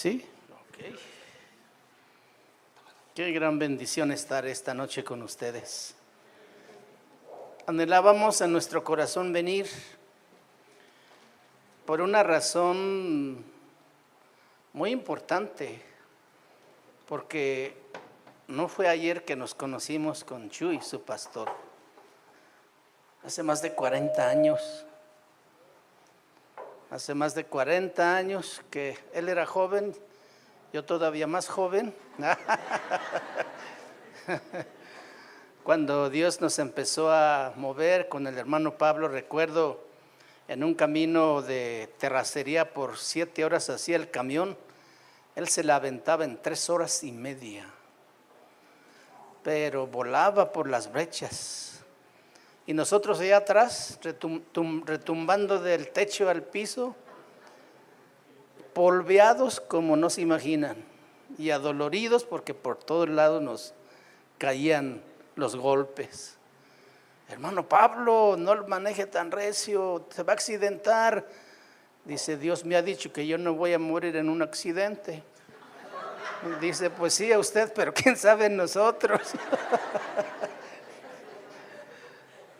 ¿Sí? Ok. Qué gran bendición estar esta noche con ustedes. Anhelábamos en nuestro corazón venir por una razón muy importante, porque no fue ayer que nos conocimos con Chuy, su pastor, hace más de 40 años hace más de 40 años que él era joven, yo todavía más joven. Cuando Dios nos empezó a mover con el hermano Pablo, recuerdo en un camino de terracería por siete horas hacia el camión, él se la aventaba en tres horas y media, pero volaba por las brechas y nosotros allá atrás, retumbando del techo al piso, polveados como no se imaginan y adoloridos porque por todos lados nos caían los golpes. Hermano Pablo, no lo maneje tan recio, se va a accidentar. Dice, Dios me ha dicho que yo no voy a morir en un accidente. Dice, pues sí, a usted, pero quién sabe nosotros.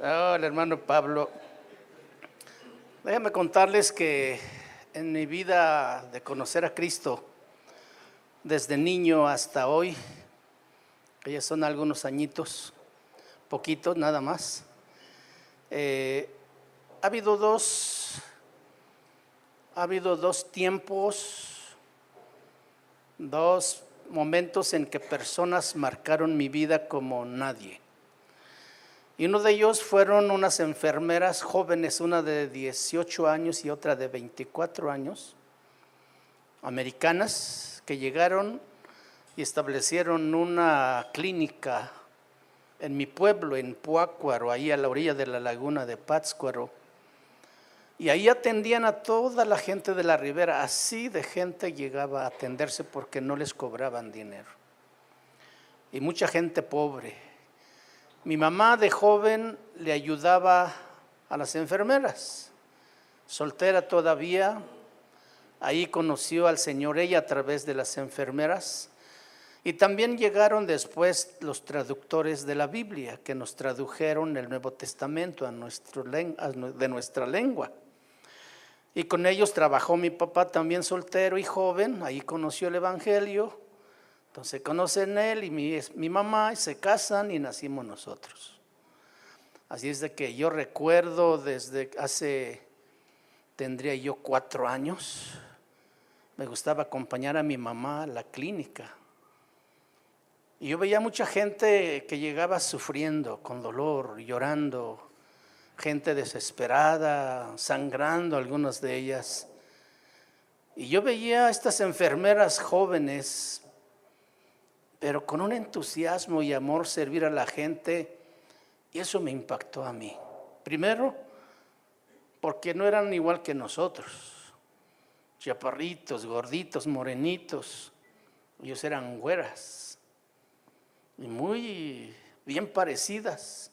Hola, hermano Pablo. Déjame contarles que en mi vida de conocer a Cristo, desde niño hasta hoy, que ya son algunos añitos, poquitos nada más, eh, ha habido dos, ha habido dos tiempos, dos momentos en que personas marcaron mi vida como nadie. Y uno de ellos fueron unas enfermeras jóvenes, una de 18 años y otra de 24 años, americanas, que llegaron y establecieron una clínica en mi pueblo, en Puácuaro, ahí a la orilla de la laguna de Pátzcuaro. Y ahí atendían a toda la gente de la ribera. Así de gente llegaba a atenderse porque no les cobraban dinero. Y mucha gente pobre mi mamá de joven le ayudaba a las enfermeras, soltera todavía, ahí conoció al Señor ella a través de las enfermeras. Y también llegaron después los traductores de la Biblia, que nos tradujeron el Nuevo Testamento a de nuestra lengua. Y con ellos trabajó mi papá también soltero y joven, ahí conoció el Evangelio entonces conocen él y mi, mi mamá y se casan y nacimos nosotros. Así es de que yo recuerdo desde hace, tendría yo cuatro años, me gustaba acompañar a mi mamá a la clínica. Y yo veía mucha gente que llegaba sufriendo, con dolor, llorando, gente desesperada, sangrando, algunas de ellas. Y yo veía a estas enfermeras jóvenes pero con un entusiasmo y amor servir a la gente, y eso me impactó a mí. Primero, porque no eran igual que nosotros, chaparritos, gorditos, morenitos, ellos eran güeras y muy bien parecidas.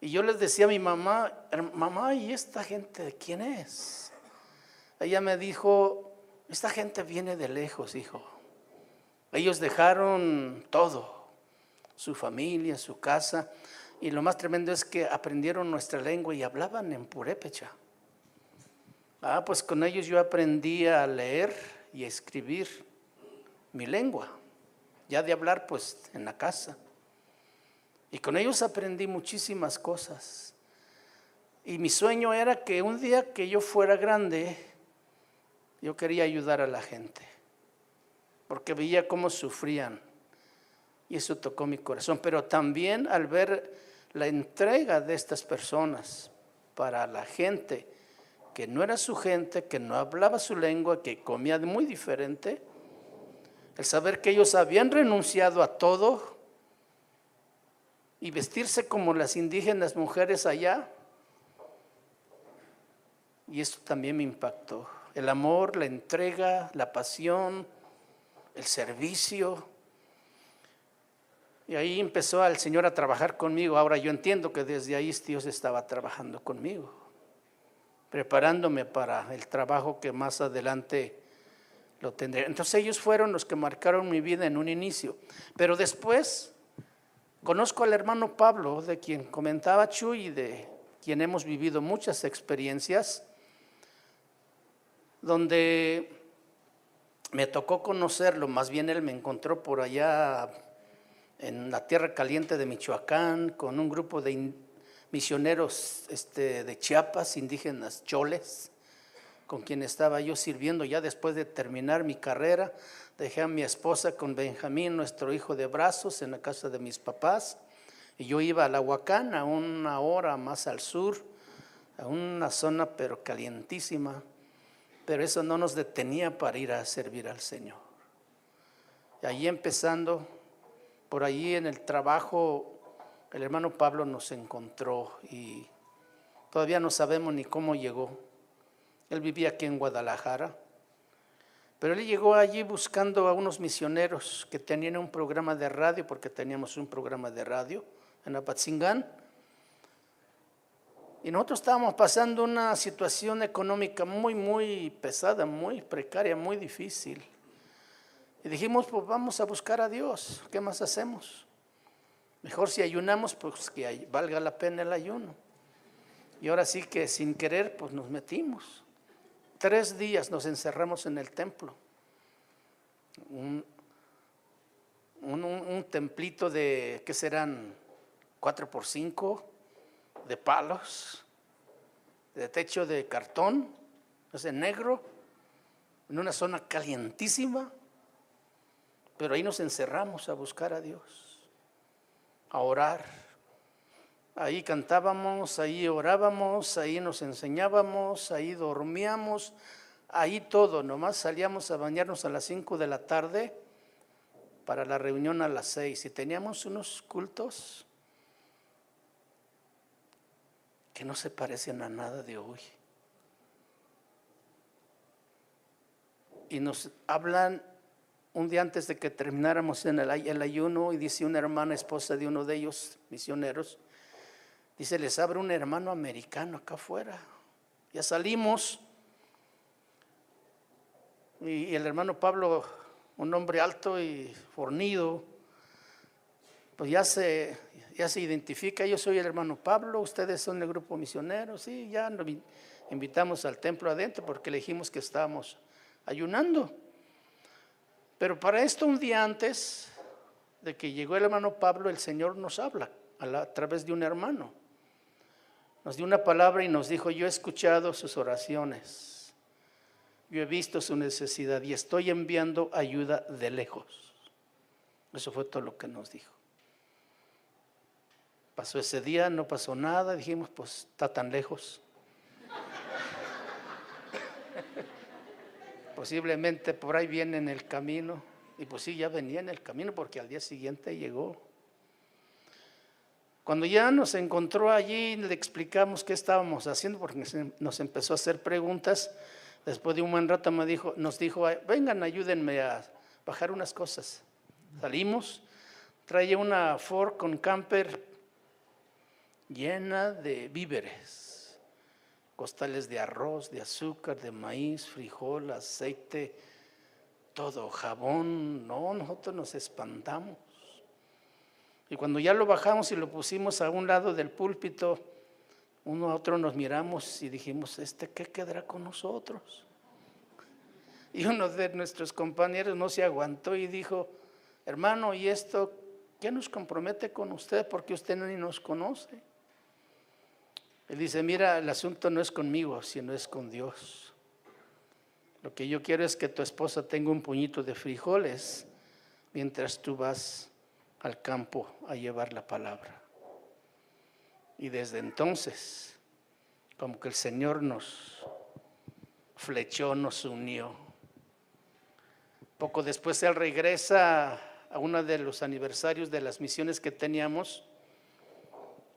Y yo les decía a mi mamá, mamá, ¿y esta gente de quién es? Ella me dijo, esta gente viene de lejos, hijo. Ellos dejaron todo, su familia, su casa, y lo más tremendo es que aprendieron nuestra lengua y hablaban en purépecha. Ah, pues con ellos yo aprendí a leer y a escribir mi lengua, ya de hablar pues en la casa. Y con ellos aprendí muchísimas cosas. Y mi sueño era que un día que yo fuera grande, yo quería ayudar a la gente porque veía cómo sufrían. Y eso tocó mi corazón. Pero también al ver la entrega de estas personas para la gente que no era su gente, que no hablaba su lengua, que comía muy diferente, el saber que ellos habían renunciado a todo y vestirse como las indígenas mujeres allá, y esto también me impactó. El amor, la entrega, la pasión, el servicio. Y ahí empezó el Señor a trabajar conmigo. Ahora yo entiendo que desde ahí Dios estaba trabajando conmigo, preparándome para el trabajo que más adelante lo tendré. Entonces ellos fueron los que marcaron mi vida en un inicio. Pero después conozco al hermano Pablo, de quien comentaba Chuy de quien hemos vivido muchas experiencias, donde me tocó conocerlo, más bien él me encontró por allá en la tierra caliente de Michoacán con un grupo de misioneros este, de Chiapas, indígenas choles, con quien estaba yo sirviendo ya después de terminar mi carrera. Dejé a mi esposa con Benjamín, nuestro hijo de brazos, en la casa de mis papás. Y yo iba a la a una hora más al sur, a una zona pero calientísima pero eso no nos detenía para ir a servir al Señor. Y ahí empezando, por ahí en el trabajo, el hermano Pablo nos encontró y todavía no sabemos ni cómo llegó. Él vivía aquí en Guadalajara, pero él llegó allí buscando a unos misioneros que tenían un programa de radio, porque teníamos un programa de radio en Apatzingán y nosotros estábamos pasando una situación económica muy, muy pesada, muy precaria, muy difícil. Y dijimos, pues vamos a buscar a Dios. ¿Qué más hacemos? Mejor si ayunamos, pues que valga la pena el ayuno. Y ahora sí que sin querer, pues nos metimos. Tres días nos encerramos en el templo. Un, un templito de, ¿qué serán? Cuatro por cinco de palos, de techo de cartón, ese negro, en una zona calientísima, pero ahí nos encerramos a buscar a Dios, a orar. Ahí cantábamos, ahí orábamos, ahí nos enseñábamos, ahí dormíamos, ahí todo, nomás salíamos a bañarnos a las 5 de la tarde para la reunión a las 6 y teníamos unos cultos que no se parecen a nada de hoy. Y nos hablan un día antes de que termináramos en el, ayuno y dice una hermana esposa de uno de ellos, misioneros, dice, les abre un hermano americano acá afuera. Ya salimos. Y, el hermano Pablo, un hombre alto y fornido, pues ya se, ya se identifica, yo soy el hermano Pablo, ustedes son el grupo misionero, sí, ya nos invitamos al templo adentro porque le dijimos que estábamos ayunando. Pero para esto un día antes de que llegó el hermano Pablo, el Señor nos habla a, través de un hermano. Nos dio una palabra y nos dijo, yo he escuchado sus oraciones, yo he visto su necesidad y estoy enviando ayuda de lejos. Eso fue todo lo que nos dijo. Pasó ese día, no pasó nada, dijimos, pues está tan lejos. Posiblemente por ahí viene en el camino. Y pues sí, ya venía en el camino porque al día siguiente llegó. Cuando ya nos encontró allí, le explicamos qué estábamos haciendo porque nos em-, empezó a hacer preguntas. Después de un buen rato me dijo, nos dijo, vengan, ayúdenme a bajar unas cosas. Salimos, traía una Ford con camper llena de víveres, costales de arroz, de azúcar, de maíz, frijol, aceite, todo, jabón. No, nosotros nos espantamos. Y cuando ya lo bajamos y lo pusimos a un lado del púlpito, uno a otro nos miramos y dijimos, ¿este qué quedará con nosotros? Y uno de nuestros compañeros no se aguantó y dijo, hermano, ¿y esto qué nos compromete con usted? Porque usted ni nos conoce. Él dice, mira, el asunto no es conmigo, sino es con Dios. Lo que yo quiero es que tu esposa tenga un puñito de frijoles mientras tú vas al campo a llevar la palabra. Y desde entonces, como que el Señor nos flechó, nos unió. Poco después Él regresa a uno de los aniversarios de las misiones que teníamos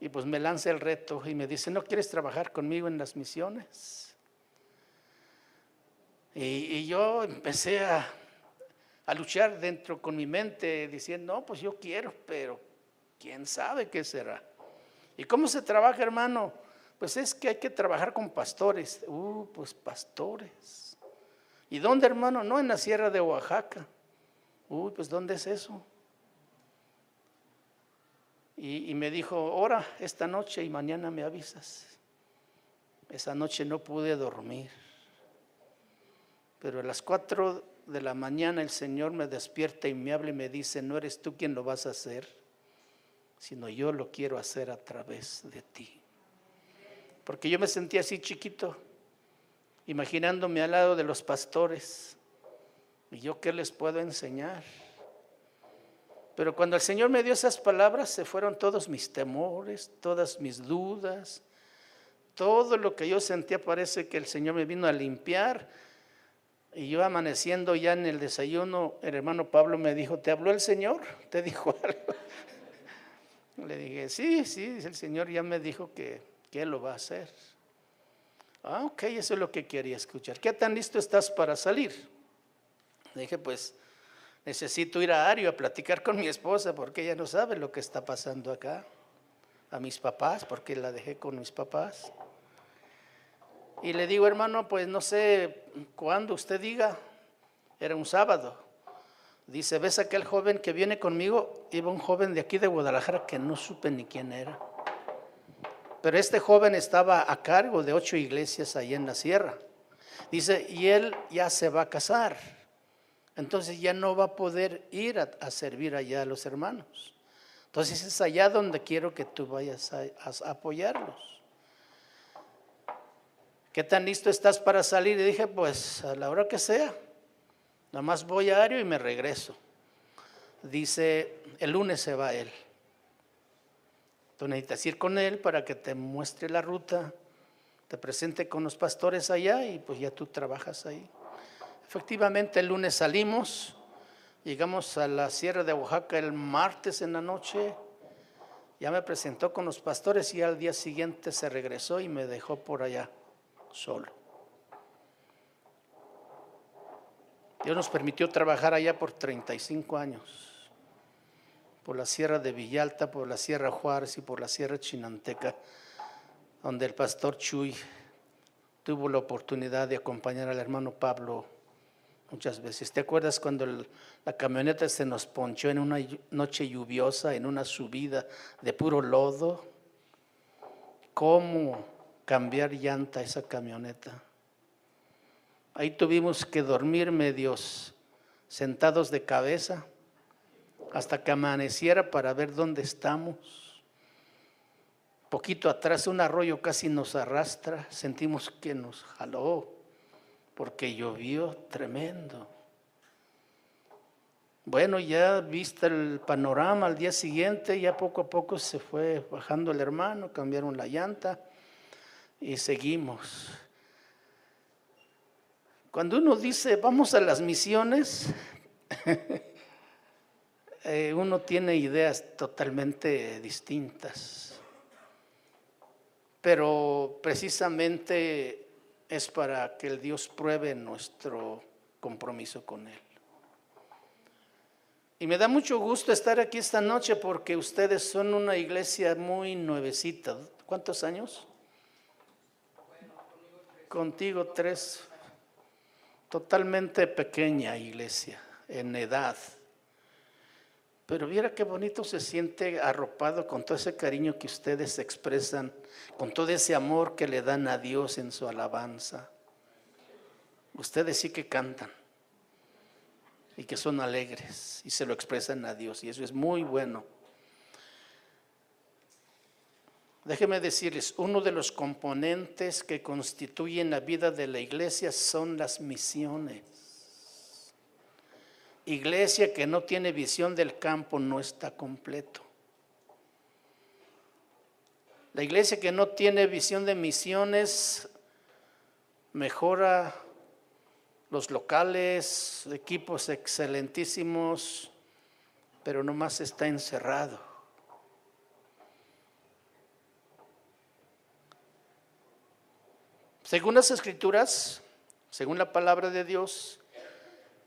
y pues me lanza el reto y me dice, ¿no quieres trabajar conmigo en las misiones? Y, yo empecé a, luchar dentro con mi mente diciendo, no, pues yo quiero, pero quién sabe qué será. ¿Y cómo se trabaja, hermano? Pues es que hay que trabajar con pastores. Uh, pues pastores. ¿Y dónde, hermano? No, en la sierra de Oaxaca. Uy, pues ¿dónde es eso? Y, me dijo, ora esta noche y mañana me avisas. Esa noche no pude dormir. Pero a las cuatro de la mañana el Señor me despierta y me habla y me dice, no eres tú quien lo vas a hacer, sino yo lo quiero hacer a través de ti. Porque yo me sentía así chiquito, imaginándome al lado de los pastores. ¿Y yo qué les puedo enseñar? Pero cuando el Señor me dio esas palabras, se fueron todos mis temores, todas mis dudas, todo lo que yo sentía parece que el Señor me vino a limpiar. Y yo amaneciendo ya en el desayuno, el hermano Pablo me dijo, ¿te habló el Señor? ¿Te dijo algo? Le dije, sí, sí, el Señor ya me dijo que, que lo va a hacer. Ah, ok, eso es lo que quería escuchar. ¿Qué tan listo estás para salir? Le dije, pues necesito ir a Ario a platicar con mi esposa porque ella no sabe lo que está pasando acá. A mis papás, porque la dejé con mis papás. Y le digo, hermano, pues no sé cuándo usted diga. Era un sábado. Dice, ¿ves aquel joven que viene conmigo? Iba un joven de aquí de Guadalajara que no supe ni quién era. Pero este joven estaba a cargo de ocho iglesias ahí en la sierra. Dice, y él ya se va a casar. Entonces ya no va a poder ir a, servir allá a los hermanos. Entonces es allá donde quiero que tú vayas a, apoyarlos. ¿Qué tan listo estás para salir? Y dije, pues a la hora que sea. Nada más voy a Ario y me regreso. Dice, el lunes se va él. Tú necesitas ir con él para que te muestre la ruta, te presente con los pastores allá y pues ya tú trabajas ahí. Efectivamente, el lunes salimos, llegamos a la Sierra de Oaxaca el martes en la noche, ya me presentó con los pastores y al día siguiente se regresó y me dejó por allá solo. Dios nos permitió trabajar allá por 35 años, por la Sierra de Villalta, por la Sierra Juárez y por la Sierra Chinanteca, donde el pastor Chuy tuvo la oportunidad de acompañar al hermano Pablo muchas veces. ¿Te acuerdas cuando la camioneta se nos ponchó en una noche lluviosa, en una subida de puro lodo? ¿Cómo cambiar llanta esa camioneta? Ahí tuvimos que dormir medios sentados de cabeza hasta que amaneciera para ver dónde estamos. Poquito atrás un arroyo casi nos arrastra, sentimos que nos jaló porque llovió tremendo. Bueno, ya vista el panorama al día siguiente, ya poco a poco se fue bajando el hermano, cambiaron la llanta y seguimos. Cuando uno dice vamos a las misiones, eh, uno tiene ideas totalmente distintas. Pero precisamente es para que el Dios pruebe nuestro compromiso con Él. Y me da mucho gusto estar aquí esta noche porque ustedes son una iglesia muy nuevecita. ¿Cuántos años? Contigo tres. Totalmente pequeña iglesia en edad. Pero viera qué bonito se siente arropado con todo ese cariño que ustedes expresan, con todo ese amor que le dan a Dios en su alabanza. Ustedes sí que cantan y que son alegres y se lo expresan a Dios y eso es muy bueno. Déjenme decirles, uno de los componentes que constituyen la vida de la iglesia son las misiones. Iglesia que no tiene visión del campo no está completo. La iglesia que no tiene visión de misiones mejora los locales, equipos excelentísimos, pero nomás está encerrado. Según las escrituras, según la palabra de Dios,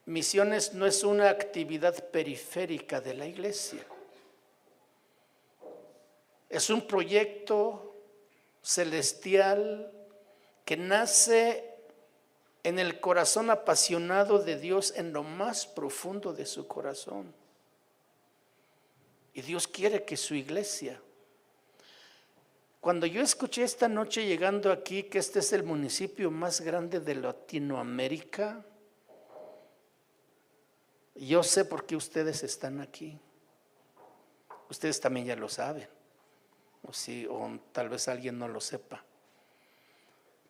misiones no es una actividad periférica de la iglesia. Es un proyecto celestial que nace en el corazón apasionado de Dios, en lo más profundo de su corazón. Y Dios quiere que su iglesia, cuando yo escuché esta noche llegando aquí que este es el municipio más grande de Latinoamérica, yo sé por qué ustedes están aquí. Ustedes también ya lo saben. O, sí, o tal vez alguien no lo sepa.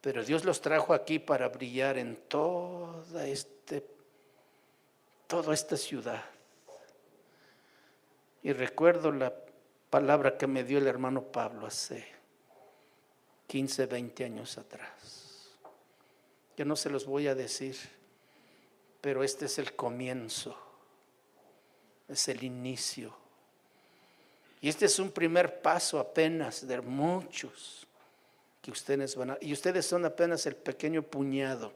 Pero Dios los trajo aquí para brillar en toda, este, toda esta ciudad. Y recuerdo la palabra que me dio el hermano Pablo hace 15, 20 años atrás. Yo no se los voy a decir, pero este es el comienzo, es el inicio. Y este es un primer paso apenas de muchos ustedes van a, y ustedes son apenas el pequeño puñado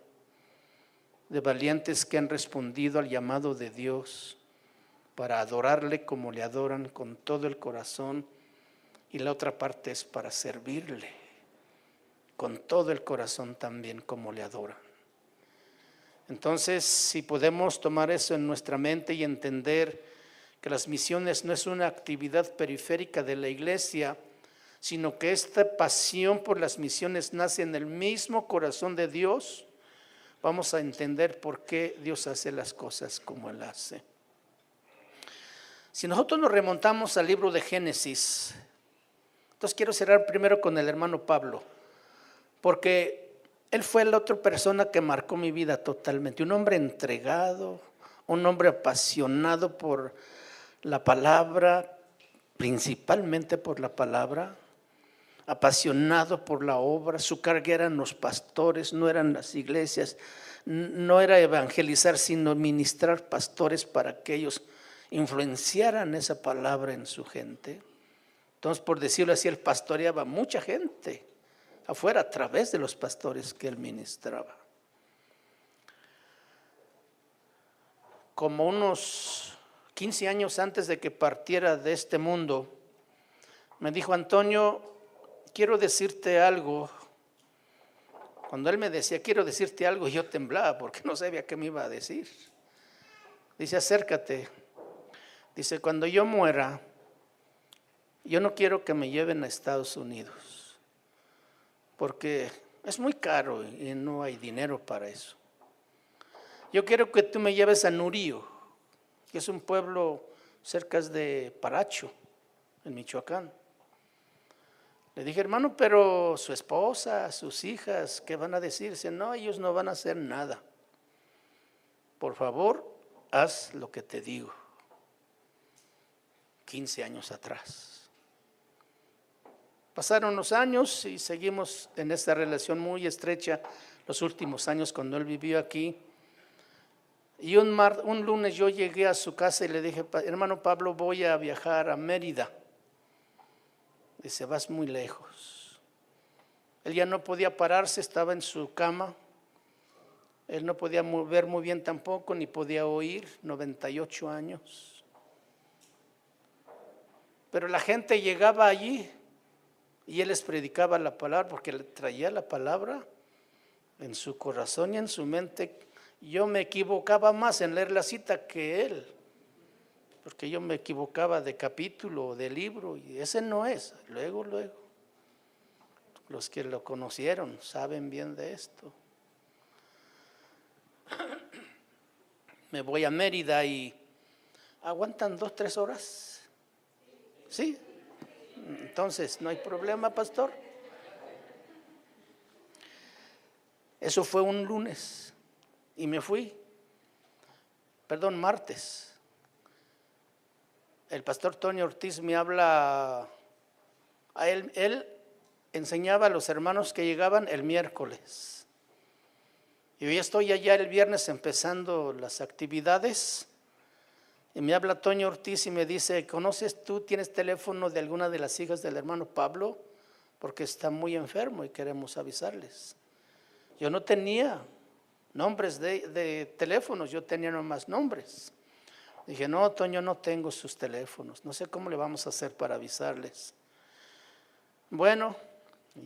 de valientes que han respondido al llamado de Dios para adorarle como le adoran con todo el corazón y la otra parte es para servirle con todo el corazón también como le adoran. Entonces, si podemos tomar eso en nuestra mente y entender que las misiones no es una actividad periférica de la iglesia, sino que esta pasión por las misiones nace en el mismo corazón de Dios, vamos a entender por qué Dios hace las cosas como Él hace. Si nosotros nos remontamos al libro de Génesis, entonces quiero cerrar primero con el hermano Pablo, porque él fue la otra persona que marcó mi vida totalmente, un hombre entregado, un hombre apasionado por la palabra, principalmente por la palabra, apasionado por la obra, su carga eran los pastores, no eran las iglesias, no era evangelizar, sino ministrar pastores para que ellos influenciaran esa palabra en su gente. Entonces, por decirlo así, él pastoreaba mucha gente afuera a través de los pastores que él ministraba. Como unos 15 años antes de que partiera de este mundo, me dijo Antonio, quiero decirte algo. Cuando él me decía, quiero decirte algo, yo temblaba porque no sabía qué me iba a decir. Dice, acércate. Dice, cuando yo muera, yo no quiero que me lleven a Estados Unidos, porque es muy caro y no hay dinero para eso. Yo quiero que tú me lleves a Nurío, que es un pueblo cerca de Paracho, en Michoacán. Le dije, hermano, pero su esposa, sus hijas, ¿qué van a decirse? No, ellos no van a hacer nada. Por favor, haz lo que te digo. 15 años atrás. Pasaron los años y seguimos en esta relación muy estrecha los últimos años cuando él vivió aquí. Y un, un lunes yo llegué a su casa y le dije, hermano Pablo, voy a viajar a Mérida. Dice, vas muy lejos. Él ya no podía pararse, estaba en su cama. Él no podía ver muy bien tampoco, ni podía oír, 98 años. Pero la gente llegaba allí y él les predicaba la palabra porque traía la palabra en su corazón y en su mente. Yo me equivocaba más en leer la cita que él porque yo me equivocaba de capítulo o de libro y ese no es. Luego, luego, los que lo conocieron saben bien de esto. Me voy a Mérida y aguantan dos, tres horas. ¿Sí? Entonces, no hay problema, pastor. Eso fue un lunes y me fui, perdón, martes el pastor Tony Ortiz me habla, él, él enseñaba a los hermanos que llegaban el miércoles. Y hoy estoy allá el viernes empezando las actividades. Y me habla Toño Ortiz y me dice, ¿conoces tú, tienes teléfono de alguna de las hijas del hermano Pablo? Porque está muy enfermo y queremos avisarles. Yo no tenía nombres de, teléfonos, yo tenía nomás nombres. Dije, no, Toño, no tengo sus teléfonos, no sé cómo le vamos a hacer para avisarles. Bueno,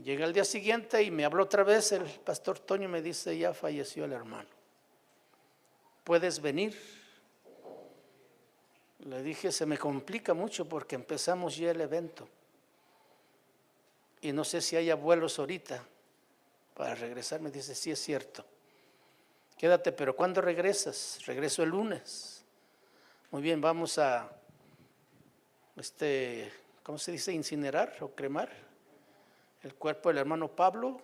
llega el día siguiente y me habló otra vez el pastor Toño y me dice, ya falleció el hermano. ¿Puedes venir? Le dije, se me complica mucho porque empezamos ya el evento. Y no sé si haya vuelos ahorita para regresar. Me dice, sí es cierto. Quédate, pero ¿cuándo regresas? Regreso el lunes. Muy bien, vamos a, este, ¿cómo se dice? Incinerar o cremar el cuerpo del hermano Pablo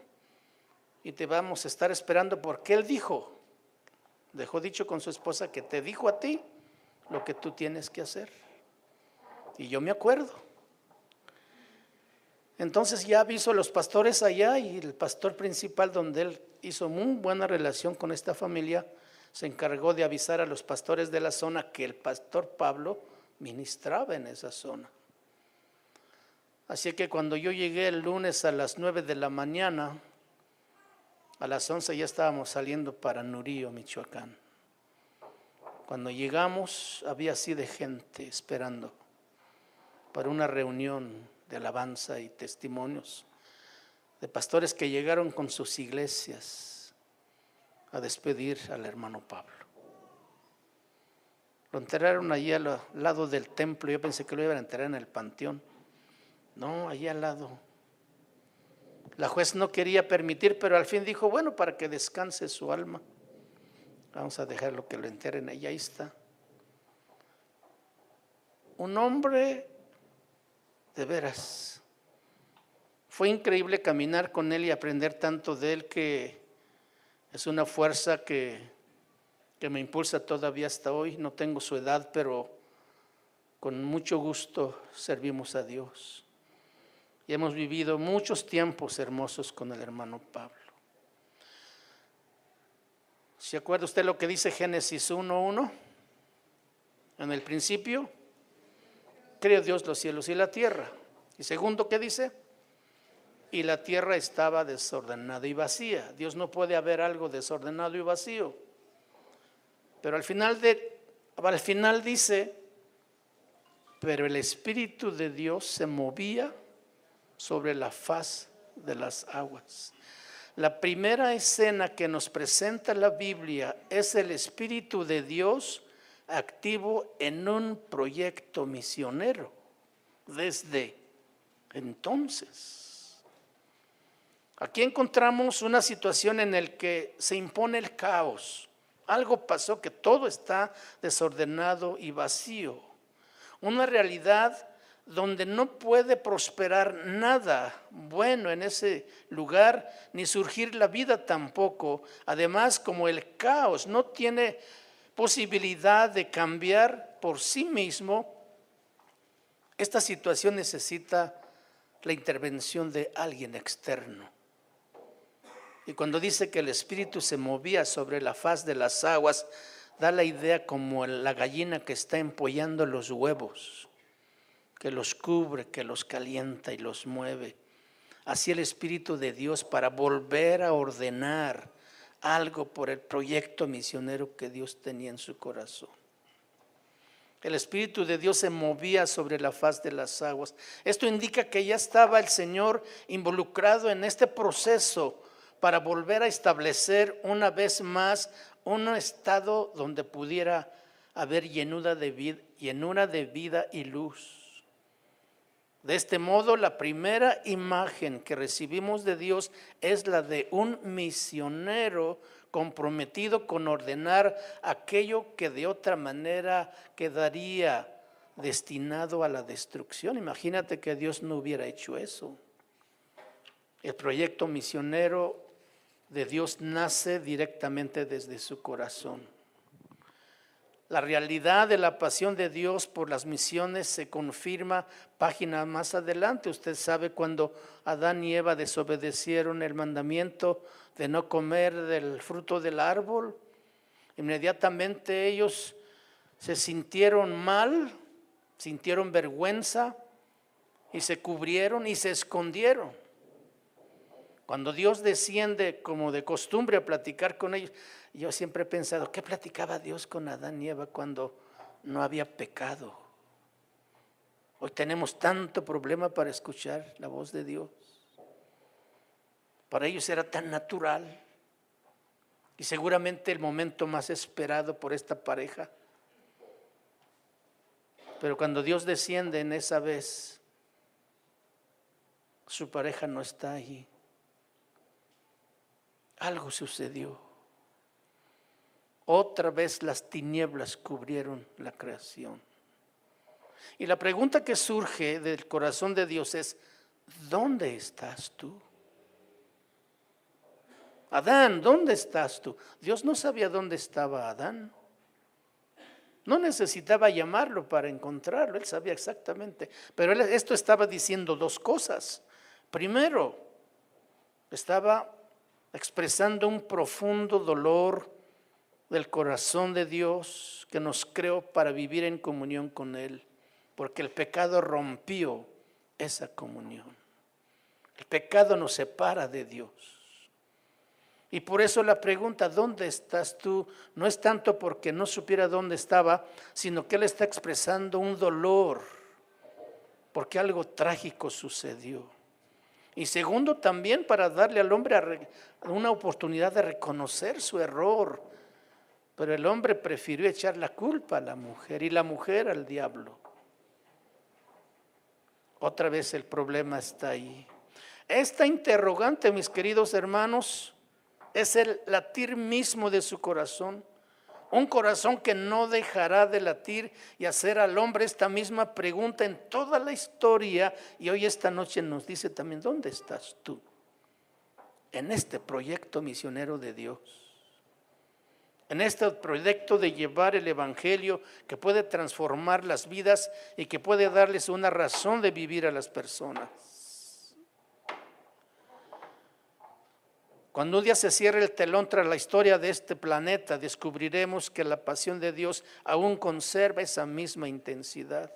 y te vamos a estar esperando porque él dijo, dejó dicho con su esposa que te dijo a ti lo que tú tienes que hacer. Y yo me acuerdo. Entonces ya aviso a los pastores allá y el pastor principal donde él hizo muy buena relación con esta familia, se encargó de avisar a los pastores de la zona que el pastor Pablo ministraba en esa zona. Así que cuando yo llegué el lunes a las 9 de la mañana, a las 11 ya estábamos saliendo para Nurío, Michoacán. Cuando llegamos había así de gente esperando para una reunión de alabanza y testimonios de pastores que llegaron con sus iglesias a despedir al hermano Pablo. Lo enterraron allí al lado del templo. Yo pensé que lo iban a enterrar en el panteón. No, allí al lado. La juez no quería permitir, pero al fin dijo, bueno, para que descanse su alma, vamos a dejarlo que lo enteren. Y ahí está. Un hombre de veras. Fue increíble caminar con él y aprender tanto de él que es una fuerza que, que me impulsa todavía hasta hoy. No tengo su edad, pero con mucho gusto servimos a Dios. Y hemos vivido muchos tiempos hermosos con el hermano Pablo. ¿Se acuerda usted lo que dice Génesis 1.1? En el principio, creó Dios los cielos y la tierra. Y segundo, ¿qué dice? y la tierra estaba desordenada y vacía. Dios no puede haber algo desordenado y vacío. Pero al final, al final dice, pero el Espíritu de Dios se movía sobre la faz de las aguas. La primera escena que nos presenta la Biblia es el Espíritu de Dios activo en un proyecto misionero desde entonces. Aquí encontramos una situación en la que se impone el caos. Algo pasó que todo está desordenado y vacío. Una realidad donde no puede prosperar nada bueno en ese lugar, ni surgir la vida tampoco. Además, como el caos no tiene posibilidad de cambiar por sí mismo, esta situación necesita la intervención de alguien externo. Y cuando dice que el Espíritu se movía sobre la faz de las aguas, da la idea como la gallina que está empollando los huevos, que los cubre, que los calienta y los mueve. Así el Espíritu de Dios para volver a ordenar algo por el proyecto misionero que Dios tenía en su corazón. El Espíritu de Dios se movía sobre la faz de las aguas. Esto indica que ya estaba el Señor involucrado en este proceso para volver a establecer una vez más un estado donde pudiera haber llenura de vida, llenura de vida y luz. De este modo, la primera imagen que recibimos de Dios es la de un misionero comprometido con ordenar aquello que de otra manera quedaría destinado a la destrucción. Imagínate que Dios no hubiera hecho eso. El proyecto misionero de Dios nace directamente desde su corazón. La realidad de la pasión de Dios por las misiones se confirma página más adelante. Usted sabe cuando Adán y Eva desobedecieron el mandamiento de no comer del fruto del árbol. Inmediatamente ellos se sintieron mal, sintieron vergüenza y se cubrieron y se escondieron. Cuando Dios desciende como de costumbre a platicar con ellos, yo siempre he pensado, ¿qué platicaba Dios con Adán y Eva cuando no había pecado? Hoy tenemos tanto problema para escuchar la voz de Dios. Para ellos era tan natural y seguramente el momento más esperado por esta pareja. Pero cuando Dios desciende en esa vez, su pareja no está allí. Algo sucedió. Otra vez las tinieblas cubrieron la creación. Y la pregunta que surge del corazón de Dios es, ¿dónde estás tú? Adán, ¿dónde estás tú? Dios no sabía dónde estaba Adán. No necesitaba llamarlo para encontrarlo, él sabía exactamente. Pero esto estaba diciendo dos cosas. Primero, estaba expresando un profundo dolor del corazón de Dios que nos creó para vivir en comunión con Él, porque el pecado rompió esa comunión. El pecado nos separa de Dios. Y por eso la pregunta, ¿dónde estás tú? No es tanto porque no supiera dónde estaba, sino que Él está expresando un dolor, porque algo trágico sucedió. Y segundo, también para darle al hombre una oportunidad de reconocer su error, pero el hombre prefirió echar la culpa a la mujer y la mujer al diablo. Otra vez el problema está ahí. Esta interrogante, mis queridos hermanos, es el latir mismo de su corazón. Un corazón que no dejará de latir y hacer al hombre esta misma pregunta en toda la historia. Y hoy esta noche nos dice también, ¿dónde estás tú? En este proyecto misionero de Dios en este proyecto de llevar el Evangelio que puede transformar las vidas y que puede darles una razón de vivir a las personas. Cuando un día se cierre el telón tras la historia de este planeta, descubriremos que la pasión de Dios aún conserva esa misma intensidad.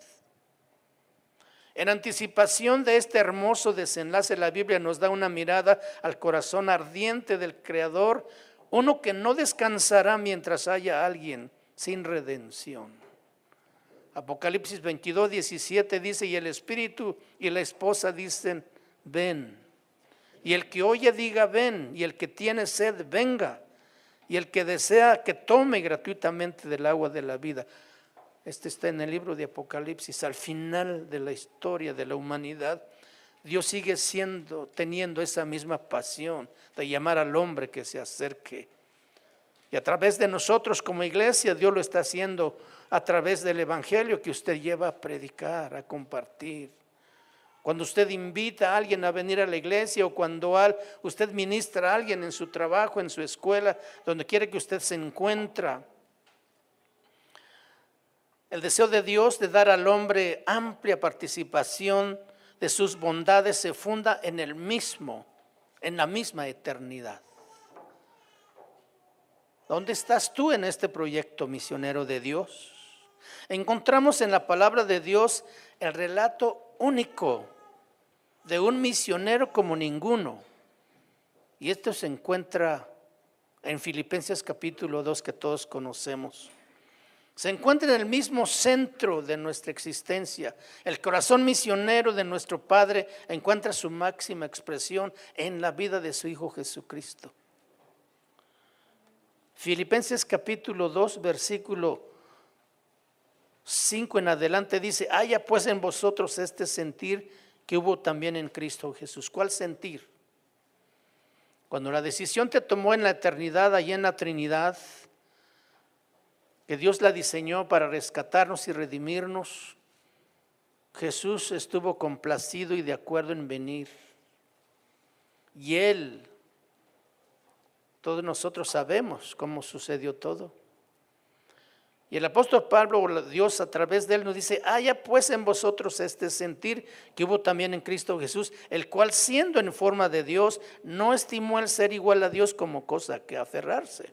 En anticipación de este hermoso desenlace, la Biblia nos da una mirada al corazón ardiente del Creador uno que no descansará mientras haya alguien sin redención. Apocalipsis 22, 17 dice, y el espíritu y la esposa dicen, ven. Y el que oye diga, ven. Y el que tiene sed, venga. Y el que desea que tome gratuitamente del agua de la vida. Este está en el libro de Apocalipsis, al final de la historia de la humanidad. Dios sigue siendo, teniendo esa misma pasión de llamar al hombre que se acerque. Y a través de nosotros como iglesia, Dios lo está haciendo a través del Evangelio que usted lleva a predicar, a compartir. Cuando usted invita a alguien a venir a la iglesia o cuando usted ministra a alguien en su trabajo, en su escuela, donde quiere que usted se encuentra. El deseo de Dios de dar al hombre amplia participación de sus bondades se funda en el mismo, en la misma eternidad. ¿Dónde estás tú en este proyecto misionero de Dios? Encontramos en la palabra de Dios el relato único de un misionero como ninguno. Y esto se encuentra en Filipenses capítulo 2 que todos conocemos se encuentra en el mismo centro de nuestra existencia. El corazón misionero de nuestro Padre encuentra su máxima expresión en la vida de su Hijo Jesucristo. Filipenses capítulo 2, versículo 5 en adelante dice, haya pues en vosotros este sentir que hubo también en Cristo Jesús. ¿Cuál sentir? Cuando la decisión te tomó en la eternidad, allí en la Trinidad, que Dios la diseñó para rescatarnos y redimirnos, Jesús estuvo complacido y de acuerdo en venir. Y Él, todos nosotros sabemos cómo sucedió todo. Y el apóstol Pablo, Dios a través de él nos dice, haya pues en vosotros este sentir que hubo también en Cristo Jesús, el cual siendo en forma de Dios, no estimó el ser igual a Dios como cosa que aferrarse,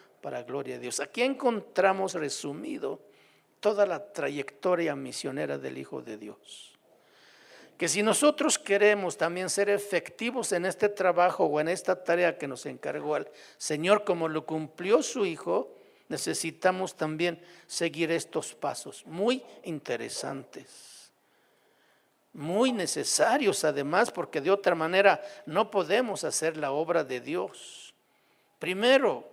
para gloria de Dios. Aquí encontramos resumido toda la trayectoria misionera del Hijo de Dios. Que si nosotros queremos también ser efectivos en este trabajo o en esta tarea que nos encargó el Señor como lo cumplió su Hijo, necesitamos también seguir estos pasos muy interesantes, muy necesarios además, porque de otra manera no podemos hacer la obra de Dios. Primero,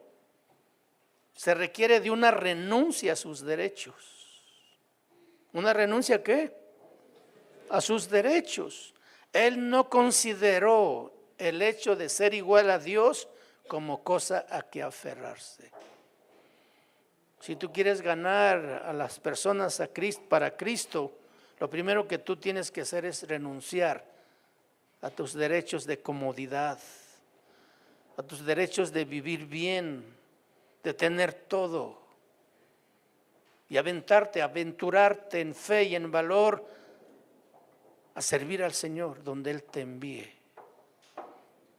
se requiere de una renuncia a sus derechos. ¿Una renuncia a qué? a sus derechos. Él no consideró el hecho de ser igual a Dios como cosa a que aferrarse. Si tú quieres ganar a las personas a para Cristo, lo primero que tú tienes que hacer es renunciar a tus derechos de comodidad, a tus derechos de vivir bien, de tener todo, y aventarte, aventurarte en fe y en valor a servir al Señor donde Él te envíe.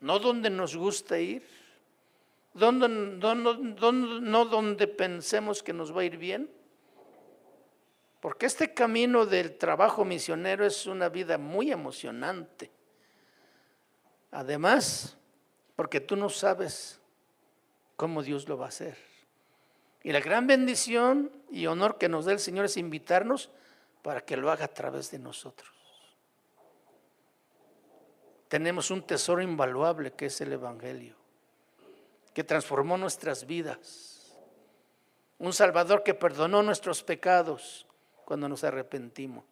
No donde nos gusta ir, donde, no donde pensemos que nos va a ir bien. Porque este camino del trabajo misionero es una vida muy emocionante. Además, porque tú no sabes cómo Dios lo va a hacer. Y la gran bendición y honor que nos da el Señor es invitarnos para que lo haga a través de nosotros tenemos un tesoro invaluable que es el Evangelio, que transformó nuestras vidas. Un Salvador que perdonó nuestros pecados cuando nos arrepentimos.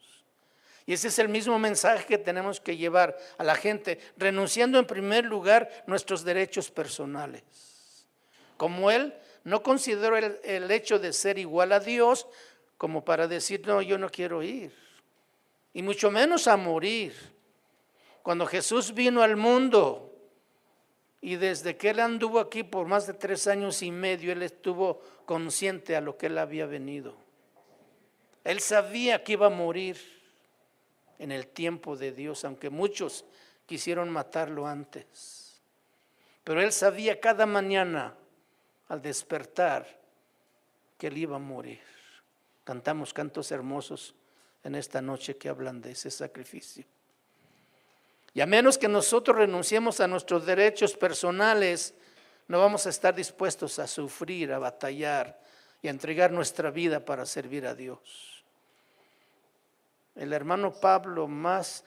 Y ese es el mismo mensaje que tenemos que llevar a la gente, renunciando en primer lugar nuestros derechos personales. Como Él no consideró el, el hecho de ser igual a Dios como para decir, no, yo no quiero ir. Y mucho menos a morir cuando Jesús vino al mundo y desde que Él anduvo aquí por más de tres años y medio, Él estuvo consciente a lo que Él había venido. Él sabía que iba a morir en el tiempo de Dios, aunque muchos quisieron matarlo antes. Pero Él sabía cada mañana al despertar que Él iba a morir. Cantamos cantos hermosos en esta noche que hablan de ese sacrificio. Y a menos que nosotros renunciemos a nuestros derechos personales, no vamos a estar dispuestos a sufrir, a batallar y a entregar nuestra vida para servir a Dios. El hermano Pablo más,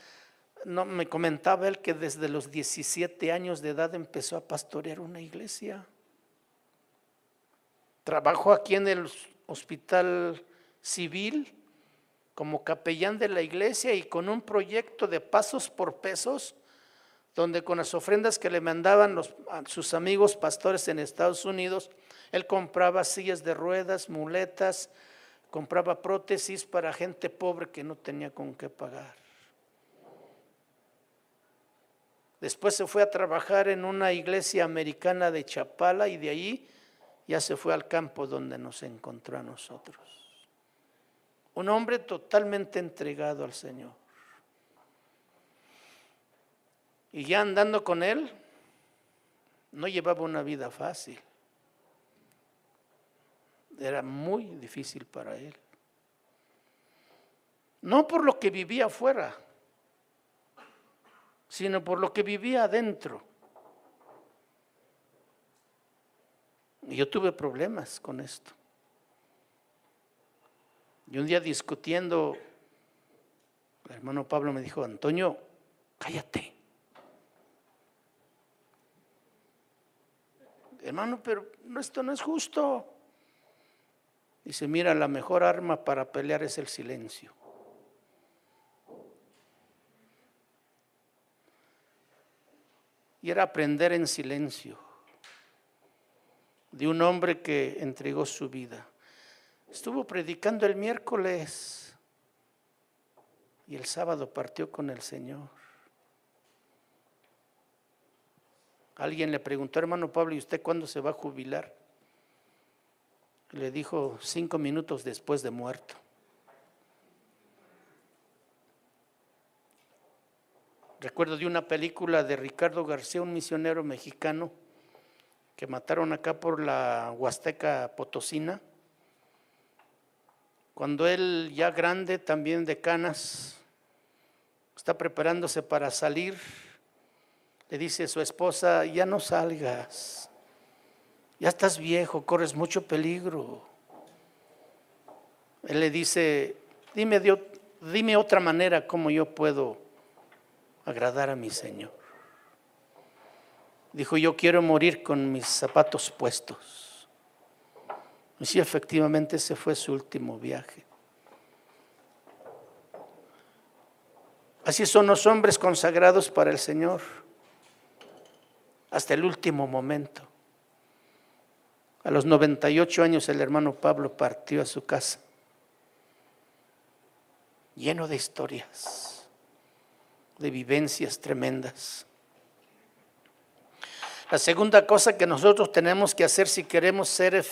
no, me comentaba él que desde los 17 años de edad empezó a pastorear una iglesia. Trabajó aquí en el hospital civil como capellán de la iglesia y con un proyecto de pasos por pesos, donde con las ofrendas que le mandaban los, sus amigos pastores en Estados Unidos, él compraba sillas de ruedas, muletas, compraba prótesis para gente pobre que no tenía con qué pagar. Después se fue a trabajar en una iglesia americana de Chapala y de ahí ya se fue al campo donde nos encontró a nosotros. Un hombre totalmente entregado al Señor. Y ya andando con Él, no llevaba una vida fácil. Era muy difícil para Él. No por lo que vivía afuera, sino por lo que vivía adentro. Yo tuve problemas con esto. Y un día discutiendo, el hermano Pablo me dijo, Antonio, cállate. Hermano, pero esto no es justo. Dice, mira, la mejor arma para pelear es el silencio. Y era aprender en silencio de un hombre que entregó su vida. Estuvo predicando el miércoles y el sábado partió con el Señor. Alguien le preguntó, hermano Pablo, ¿y usted cuándo se va a jubilar? Le dijo cinco minutos después de muerto. Recuerdo de una película de Ricardo García, un misionero mexicano, que mataron acá por la Huasteca Potosina. Cuando él ya grande, también de canas, está preparándose para salir, le dice a su esposa, ya no salgas, ya estás viejo, corres mucho peligro. Él le dice, dime, dime otra manera cómo yo puedo agradar a mi Señor. Dijo, yo quiero morir con mis zapatos puestos. Y sí, efectivamente ese fue su último viaje. Así son los hombres consagrados para el Señor hasta el último momento. A los 98 años el hermano Pablo partió a su casa, lleno de historias de vivencias tremendas. La segunda cosa que nosotros tenemos que hacer si queremos ser,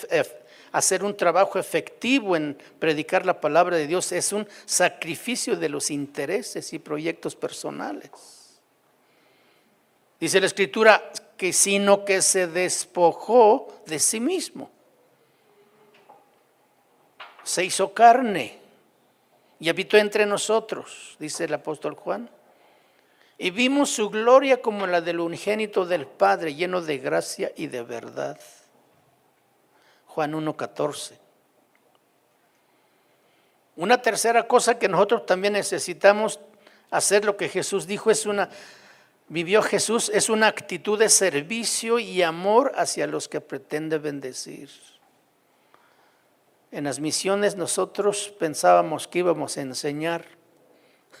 hacer un trabajo efectivo en predicar la palabra de Dios es un sacrificio de los intereses y proyectos personales. Dice la escritura que sino que se despojó de sí mismo. Se hizo carne y habitó entre nosotros, dice el apóstol Juan. Y vimos su gloria como la del unigénito del Padre, lleno de gracia y de verdad. Juan 1.14. Una tercera cosa que nosotros también necesitamos hacer, lo que Jesús dijo, es una, vivió Jesús, es una actitud de servicio y amor hacia los que pretende bendecir. En las misiones nosotros pensábamos que íbamos a enseñar,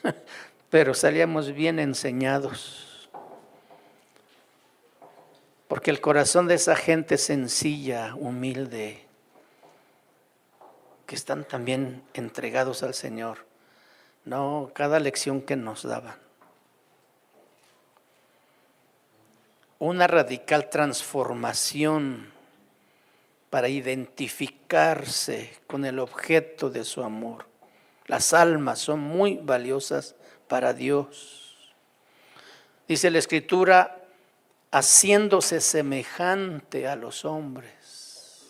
pero salíamos bien enseñados. Porque el corazón de esa gente sencilla, humilde, que están también entregados al Señor, no cada lección que nos daban. Una radical transformación para identificarse con el objeto de su amor. Las almas son muy valiosas para Dios. Dice la escritura, haciéndose semejante a los hombres.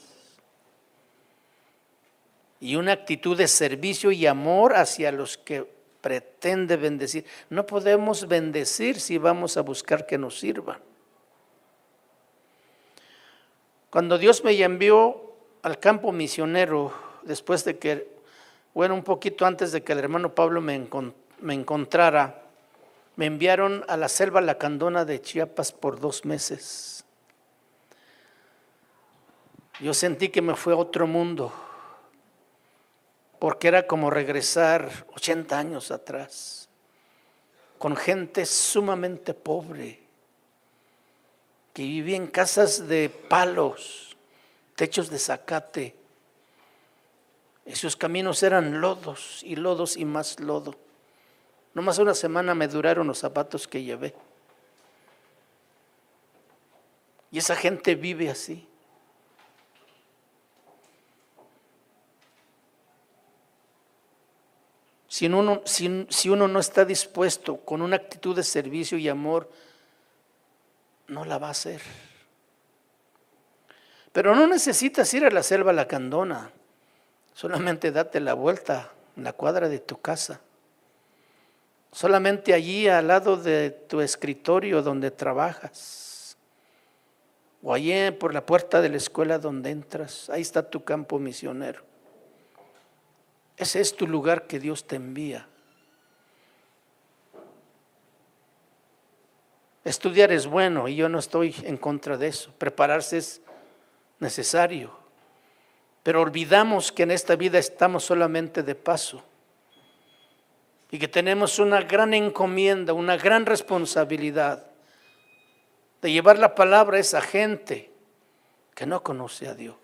Y una actitud de servicio y amor hacia los que pretende bendecir. No podemos bendecir si vamos a buscar que nos sirvan. Cuando Dios me envió al campo misionero, después de que, bueno, un poquito antes de que el hermano Pablo me encontró, me encontrara, me enviaron a la selva lacandona de Chiapas por dos meses. Yo sentí que me fue a otro mundo, porque era como regresar 80 años atrás, con gente sumamente pobre, que vivía en casas de palos, techos de zacate. Esos caminos eran lodos y lodos y más lodo. No más una semana me duraron los zapatos que llevé. Y esa gente vive así. Si uno, si uno, no está dispuesto con una actitud de servicio y amor, no la va a hacer. Pero no necesitas ir a la selva lacandona. Solamente date la vuelta en la cuadra de tu casa. Solamente allí al lado de tu escritorio donde trabajas. O allí por la puerta de la escuela donde entras. Ahí está tu campo misionero. Ese es tu lugar que Dios te envía. Estudiar es bueno y yo no estoy en contra de eso. Prepararse es necesario. pero olvidamos que en esta vida estamos solamente de paso y que tenemos una gran encomienda, una gran responsabilidad de llevar la palabra a esa gente que no conoce a Dios.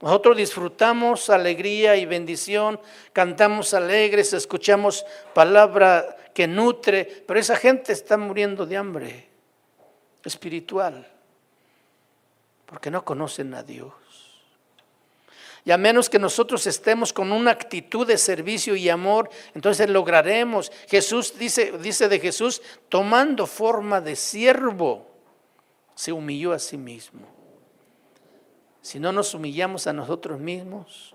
Nosotros disfrutamos alegría y bendición, cantamos alegres, escuchamos palabra que nutre, pero esa gente está muriendo de hambre espiritual porque no conocen a Dios. Y a menos que nosotros estemos con una actitud de servicio y amor, entonces lograremos. Jesús dice, dice de Jesús, tomando forma de siervo, se humilló a sí mismo. Si no nos humillamos a nosotros mismos,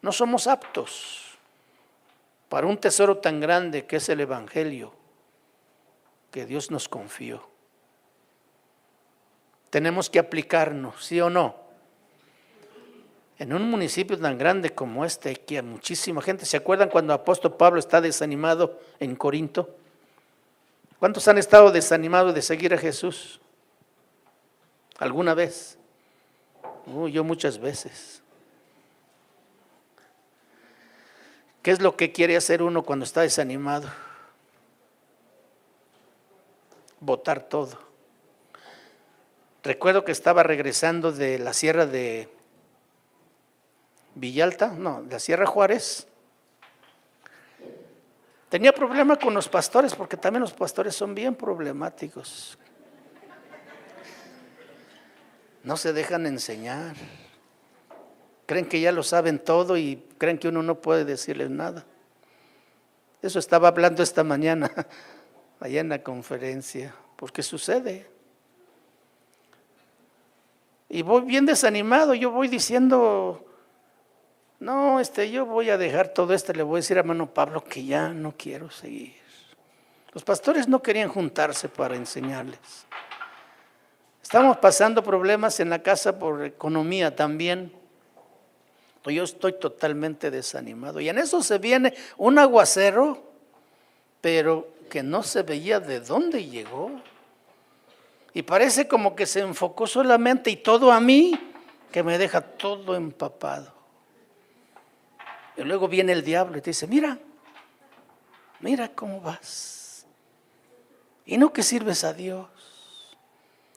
no somos aptos para un tesoro tan grande que es el Evangelio que Dios nos confió. Tenemos que aplicarnos, ¿sí o no? En un municipio tan grande como este, que hay muchísima gente, ¿se acuerdan cuando apóstol Pablo está desanimado en Corinto? ¿Cuántos han estado desanimados de seguir a Jesús? ¿Alguna vez? yo muchas veces. ¿Qué es lo que quiere hacer uno cuando está desanimado? Votar todo. Recuerdo que estaba regresando de la sierra de Villalta, no, de la Sierra Juárez. Tenía problema con los pastores porque también los pastores son bien problemáticos no se dejan enseñar. Creen que ya lo saben todo y creen que uno no puede decirles nada. Eso estaba hablando esta mañana allá en la conferencia, porque sucede. Y voy bien desanimado, yo voy diciendo, no, este, yo voy a dejar todo esto, le voy a decir a hermano Pablo que ya no quiero seguir. Los pastores no querían juntarse para enseñarles. Estamos pasando problemas en la casa por economía también. Yo estoy totalmente desanimado. Y en eso se viene un aguacero, pero que no se veía de dónde llegó. Y parece como que se enfocó solamente y todo a mí, que me deja todo empapado. Y luego viene el diablo y te dice, mira, mira cómo vas. Y no que sirves a Dios.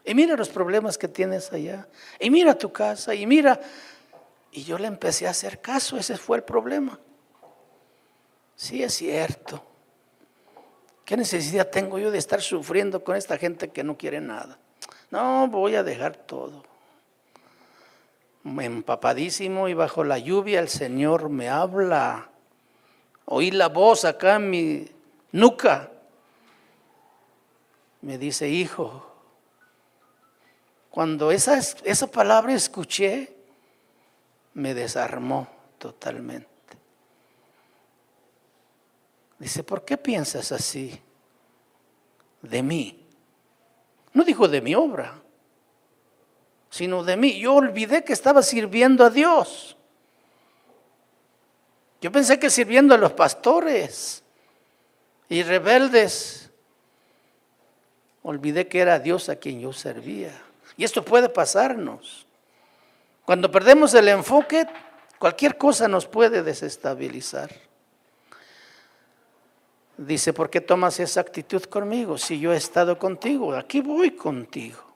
Y mira los problemas que tienes allá. Y mira tu casa. Y mira. Y yo le empecé a hacer caso. Ese fue el problema. Sí, es cierto. ¿Qué necesidad tengo yo de estar sufriendo con esta gente que no quiere nada? No, voy a dejar todo. Empapadísimo y bajo la lluvia el Señor me habla. Oí la voz acá en mi nuca. Me dice, hijo, cuando esa, esa palabra escuché, me desarmó totalmente. Dice, ¿por qué piensas así de mí? No dijo de mi obra, sino de mí. Yo olvidé que estaba sirviendo a Dios. Yo pensé que sirviendo a los pastores y rebeldes, olvidé que era Dios a quien yo servía. Y esto puede pasarnos. Cuando perdemos el enfoque, cualquier cosa nos puede desestabilizar. Dice, ¿por qué tomas esa actitud conmigo? Si yo he estado contigo, aquí voy contigo.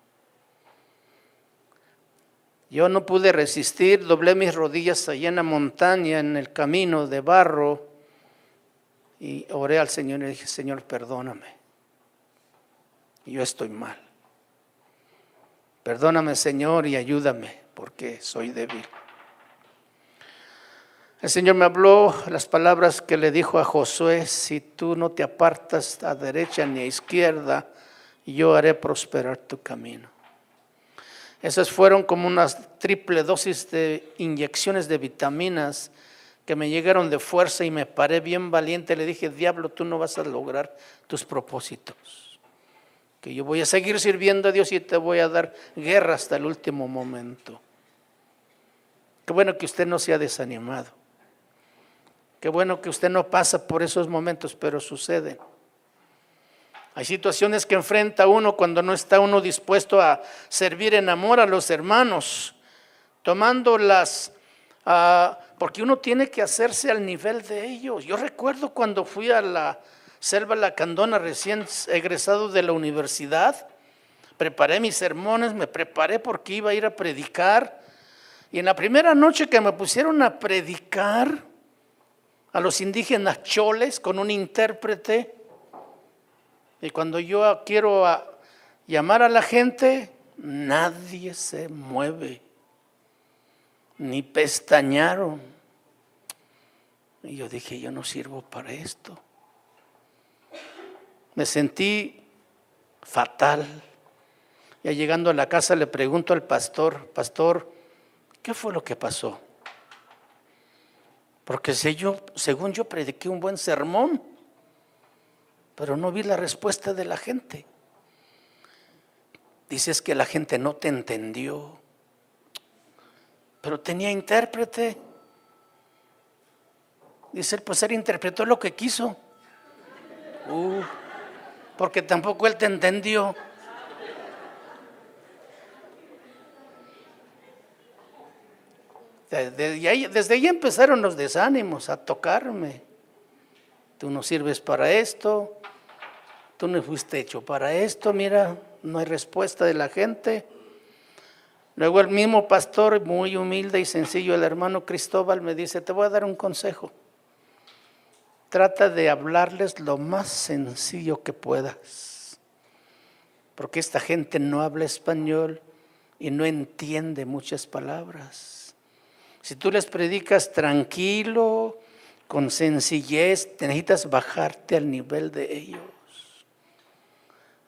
Yo no pude resistir, doblé mis rodillas allá en la montaña, en el camino de barro, y oré al Señor y dije, Señor, perdóname. Yo estoy mal. Perdóname Señor y ayúdame porque soy débil. El Señor me habló las palabras que le dijo a Josué, si tú no te apartas a derecha ni a izquierda, yo haré prosperar tu camino. Esas fueron como unas triple dosis de inyecciones de vitaminas que me llegaron de fuerza y me paré bien valiente. Le dije, diablo, tú no vas a lograr tus propósitos que yo voy a seguir sirviendo a Dios y te voy a dar guerra hasta el último momento. Qué bueno que usted no se desanimado. Qué bueno que usted no pasa por esos momentos, pero sucede. Hay situaciones que enfrenta uno cuando no está uno dispuesto a servir en amor a los hermanos. tomando las... Ah, porque uno tiene que hacerse al nivel de ellos. Yo recuerdo cuando fui a la Selva Lacandona recién egresado de la universidad, preparé mis sermones, me preparé porque iba a ir a predicar. Y en la primera noche que me pusieron a predicar a los indígenas choles con un intérprete, y cuando yo quiero llamar a la gente, nadie se mueve, ni pestañaron. Y yo dije, yo no sirvo para esto. Me sentí fatal. Ya llegando a la casa le pregunto al pastor, pastor, ¿qué fue lo que pasó? Porque yo, según yo prediqué un buen sermón, pero no vi la respuesta de la gente. Dices que la gente no te entendió, pero tenía intérprete. Dice pues él interpretó lo que quiso. Uh, porque tampoco él te entendió. Desde ahí, desde ahí empezaron los desánimos a tocarme. Tú no sirves para esto, tú no fuiste hecho para esto, mira, no hay respuesta de la gente. Luego el mismo pastor, muy humilde y sencillo, el hermano Cristóbal, me dice, te voy a dar un consejo. Trata de hablarles lo más sencillo que puedas, porque esta gente no habla español y no entiende muchas palabras. Si tú les predicas tranquilo, con sencillez, necesitas bajarte al nivel de ellos.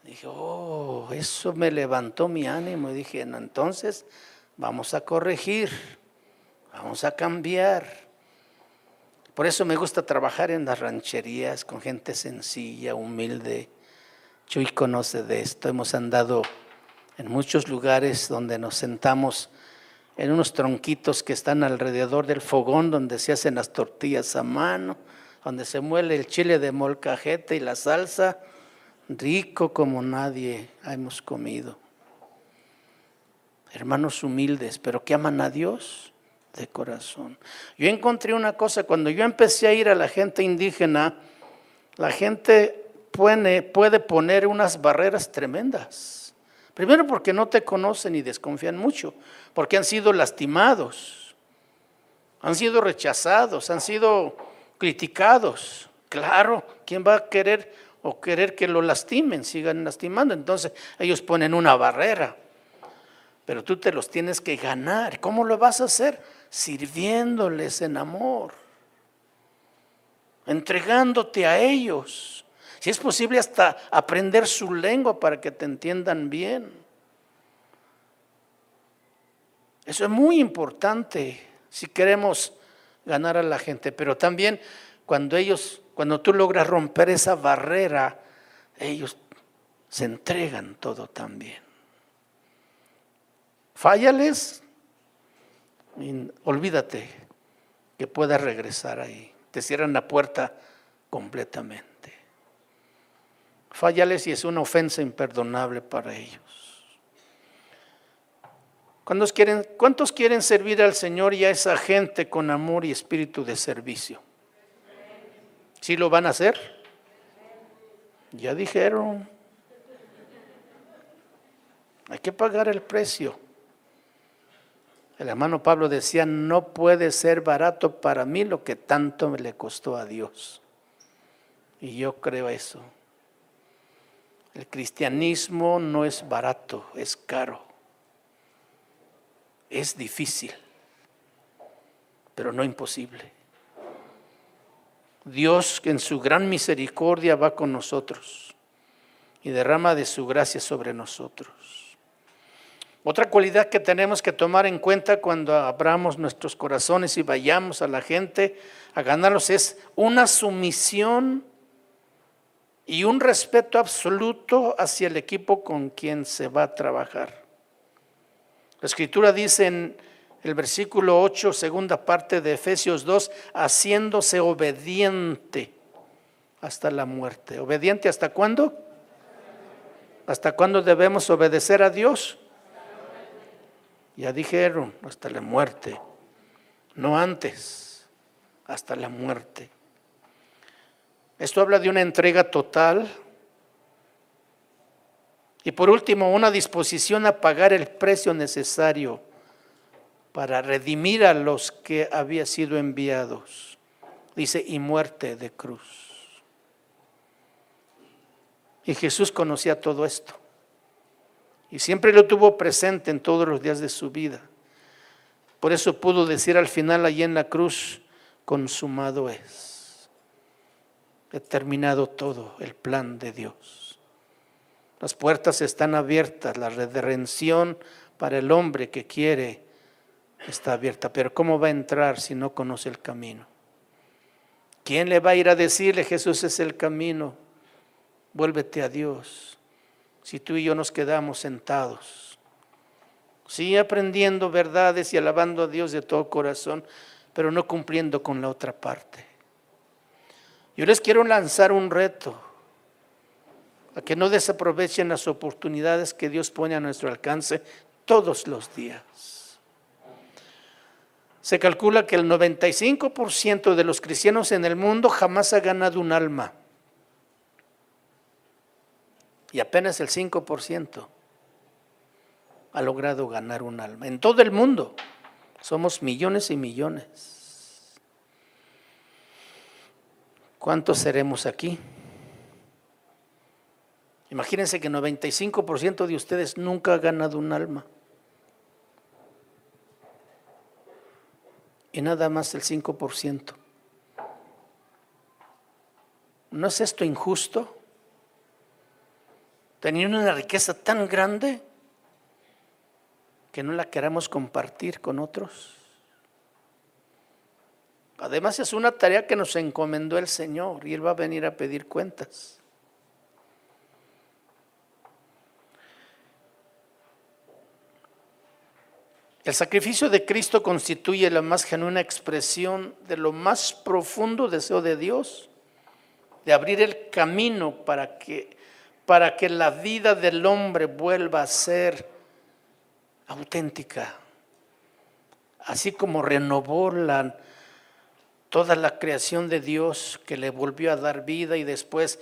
Dije, oh, eso me levantó mi ánimo. Y dije, no, entonces vamos a corregir, vamos a cambiar. Por eso me gusta trabajar en las rancherías con gente sencilla, humilde. Chuy conoce de esto. Hemos andado en muchos lugares donde nos sentamos en unos tronquitos que están alrededor del fogón donde se hacen las tortillas a mano, donde se muele el chile de molcajete y la salsa, rico como nadie hemos comido. Hermanos humildes, pero que aman a Dios de corazón. Yo encontré una cosa, cuando yo empecé a ir a la gente indígena, la gente puede, puede poner unas barreras tremendas Primero porque no te conocen y desconfían mucho, porque han sido lastimados, han sido rechazados, han sido criticados. Claro, ¿quién va a querer o querer que lo lastimen, sigan lastimando? Entonces ellos ponen una barrera, pero tú te los tienes que ganar. ¿Cómo lo vas a hacer? Sirviéndoles en amor, entregándote a ellos si es posible hasta aprender su lengua para que te entiendan bien. Eso es muy importante si queremos ganar a la gente, pero también cuando ellos, cuando tú logras romper esa barrera, ellos se entregan todo también. Fállales, olvídate que puedas regresar ahí. Te cierran la puerta completamente. Fállales y es una ofensa imperdonable para ellos. ¿Cuántos quieren, ¿Cuántos quieren servir al Señor y a esa gente con amor y espíritu de servicio? ¿Sí lo van a hacer? Ya dijeron. Hay que pagar el precio. El hermano Pablo decía, no puede ser barato para mí lo que tanto me le costó a Dios. Y yo creo eso. El cristianismo no es barato, es caro. Es difícil, pero no imposible. Dios en su gran misericordia va con nosotros y derrama de su gracia sobre nosotros. Otra cualidad que tenemos que tomar en cuenta cuando abramos nuestros corazones y vayamos a la gente a ganarlos es una sumisión y un respeto absoluto hacia el equipo con quien se va a trabajar. La escritura dice en el versículo 8, segunda parte de Efesios 2, haciéndose obediente hasta la muerte. ¿Obediente hasta cuándo? ¿Hasta cuándo debemos obedecer a Dios? Ya dijeron, hasta la muerte. No antes, hasta la muerte. Esto habla de una entrega total. Y por último, una disposición a pagar el precio necesario para redimir a los que había sido enviados. Dice, y muerte de cruz. Y Jesús conocía todo esto. Y siempre lo tuvo presente en todos los días de su vida. Por eso pudo decir al final allí en la cruz, consumado es. He terminado todo el plan de Dios. Las puertas están abiertas, la redención para el hombre que quiere está abierta. Pero ¿cómo va a entrar si no conoce el camino? ¿Quién le va a ir a decirle, Jesús es el camino? Vuélvete a Dios si tú y yo nos quedamos sentados. Sí, aprendiendo verdades y alabando a Dios de todo corazón, pero no cumpliendo con la otra parte. Yo les quiero lanzar un reto que no desaprovechen las oportunidades que Dios pone a nuestro alcance todos los días. Se calcula que el 95% de los cristianos en el mundo jamás ha ganado un alma y apenas el 5% ha logrado ganar un alma. En todo el mundo somos millones y millones. ¿Cuántos seremos aquí? Imagínense que 95% de ustedes nunca ha ganado un alma. Y nada más el 5%. ¿No es esto injusto? Tenían una riqueza tan grande que no la queramos compartir con otros. Además es una tarea que nos encomendó el Señor y Él va a venir a pedir cuentas. El sacrificio de Cristo constituye la más genuina expresión de lo más profundo deseo de Dios, de abrir el camino para que para que la vida del hombre vuelva a ser auténtica. Así como renovó la, toda la creación de Dios que le volvió a dar vida y después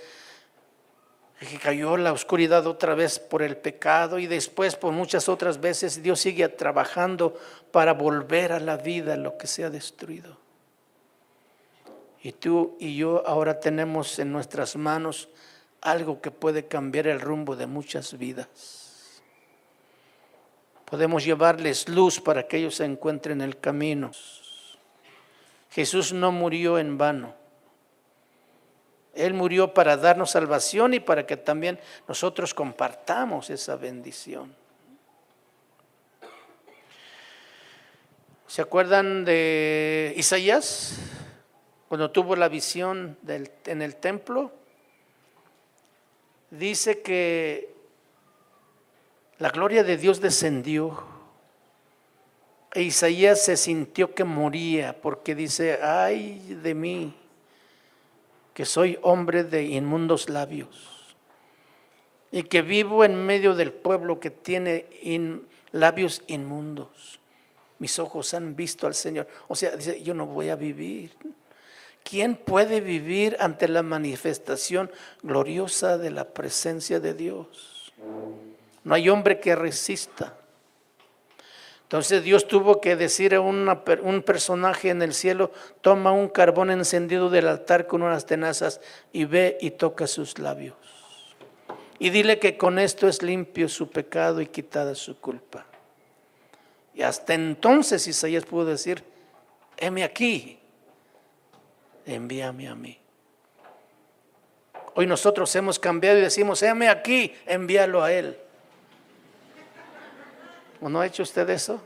que cayó la oscuridad otra vez por el pecado y después por muchas otras veces Dios sigue trabajando para volver a la vida lo que se ha destruido. Y tú y yo ahora tenemos en nuestras manos algo que puede cambiar el rumbo de muchas vidas. Podemos llevarles luz para que ellos se encuentren el camino. Jesús no murió en vano. Él murió para darnos salvación y para que también nosotros compartamos esa bendición. ¿Se acuerdan de Isaías? Cuando tuvo la visión en el templo, dice que la gloria de Dios descendió e Isaías se sintió que moría porque dice, ay de mí, que soy hombre de inmundos labios y que vivo en medio del pueblo que tiene labios inmundos. Mis ojos han visto al Señor. O sea, dice, yo no voy a vivir. ¿Quién puede vivir ante la manifestación gloriosa de la presencia de Dios? No hay hombre que resista. Entonces Dios tuvo que decir a un personaje en el cielo, toma un carbón encendido del altar con unas tenazas y ve y toca sus labios. Y dile que con esto es limpio su pecado y quitada su culpa. Y hasta entonces Isaías pudo decir, heme aquí, envíame a mí. Hoy nosotros hemos cambiado y decimos, heme aquí, envíalo a Él. ¿O no ha hecho usted eso?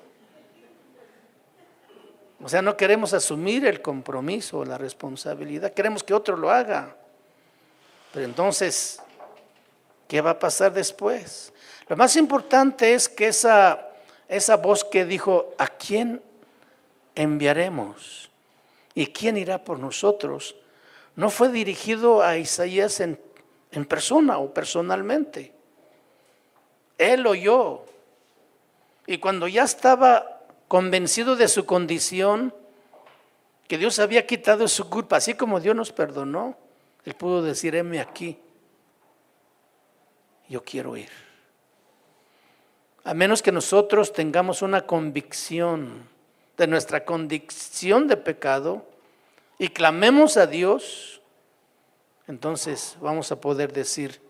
O sea, no queremos asumir el compromiso, la responsabilidad, queremos que otro lo haga. Pero entonces, ¿qué va a pasar después? Lo más importante es que esa, esa voz que dijo, ¿a quién enviaremos? ¿Y quién irá por nosotros? No fue dirigido a Isaías en, persona o personalmente. Él oyó Y cuando ya estaba convencido de su condición, que Dios había quitado su culpa, así como Dios nos perdonó, él pudo decir, heme aquí, yo quiero ir. A menos que nosotros tengamos una convicción de nuestra condición de pecado y clamemos a Dios, entonces vamos a poder decir,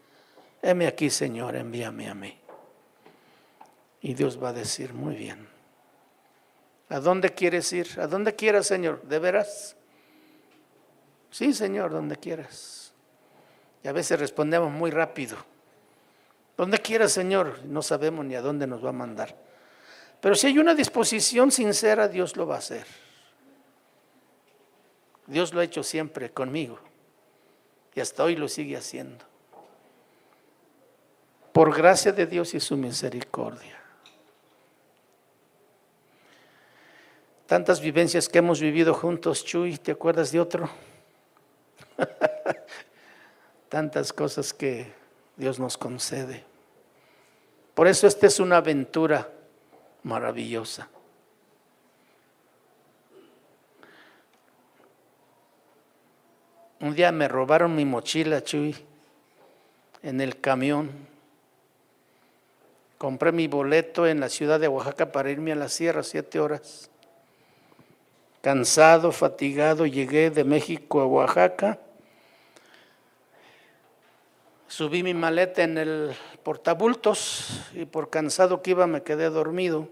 heme aquí Señor, envíame a mí. Y Dios va a decir, muy bien. ¿A dónde quieres ir? ¿A dónde quieras, Señor? ¿De veras? Sí, Señor, donde quieras. Y a veces respondemos muy rápido. Donde quieras, Señor. No sabemos ni a dónde nos va a mandar. Pero si hay una disposición sincera, Dios lo va a hacer. Dios lo ha hecho siempre conmigo. Y hasta hoy lo sigue haciendo. Por gracia de Dios y su misericordia. Tantas vivencias que hemos vivido juntos, Chuy, ¿te acuerdas de otro? Tantas cosas que Dios nos concede. Por eso esta es una aventura maravillosa. Un día me robaron mi mochila, Chuy, en el camión. Compré mi boleto en la ciudad de Oaxaca para irme a la sierra, siete horas. Cansado, fatigado, llegué de México a Oaxaca. Subí mi maleta en el portabultos y por cansado que iba me quedé dormido.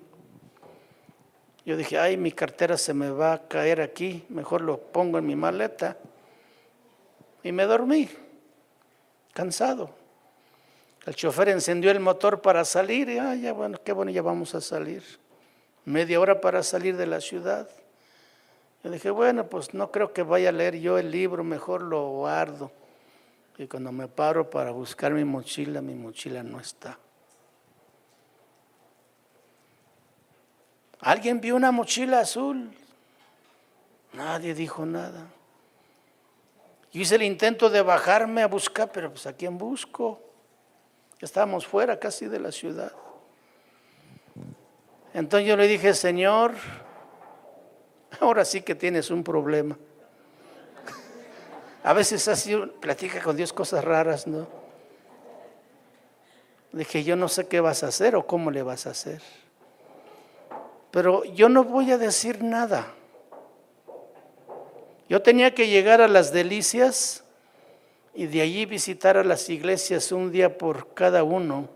Yo dije, ay, mi cartera se me va a caer aquí, mejor lo pongo en mi maleta. Y me dormí, cansado. El chofer encendió el motor para salir y, ay, ya bueno, qué bueno, ya vamos a salir. Media hora para salir de la ciudad. Yo dije, bueno, pues no creo que vaya a leer yo el libro, mejor lo guardo. Y cuando me paro para buscar mi mochila, mi mochila no está. ¿Alguien vio una mochila azul? Nadie dijo nada. Yo hice el intento de bajarme a buscar, pero pues a quién busco. Estábamos fuera casi de la ciudad. Entonces yo le dije, Señor, ahora sí que tienes un problema. A veces así platica con Dios cosas raras, ¿no? Dije, yo no sé qué vas a hacer o cómo le vas a hacer. Pero yo no voy a decir nada. Yo tenía que llegar a las delicias y de allí visitar a las iglesias un día por cada uno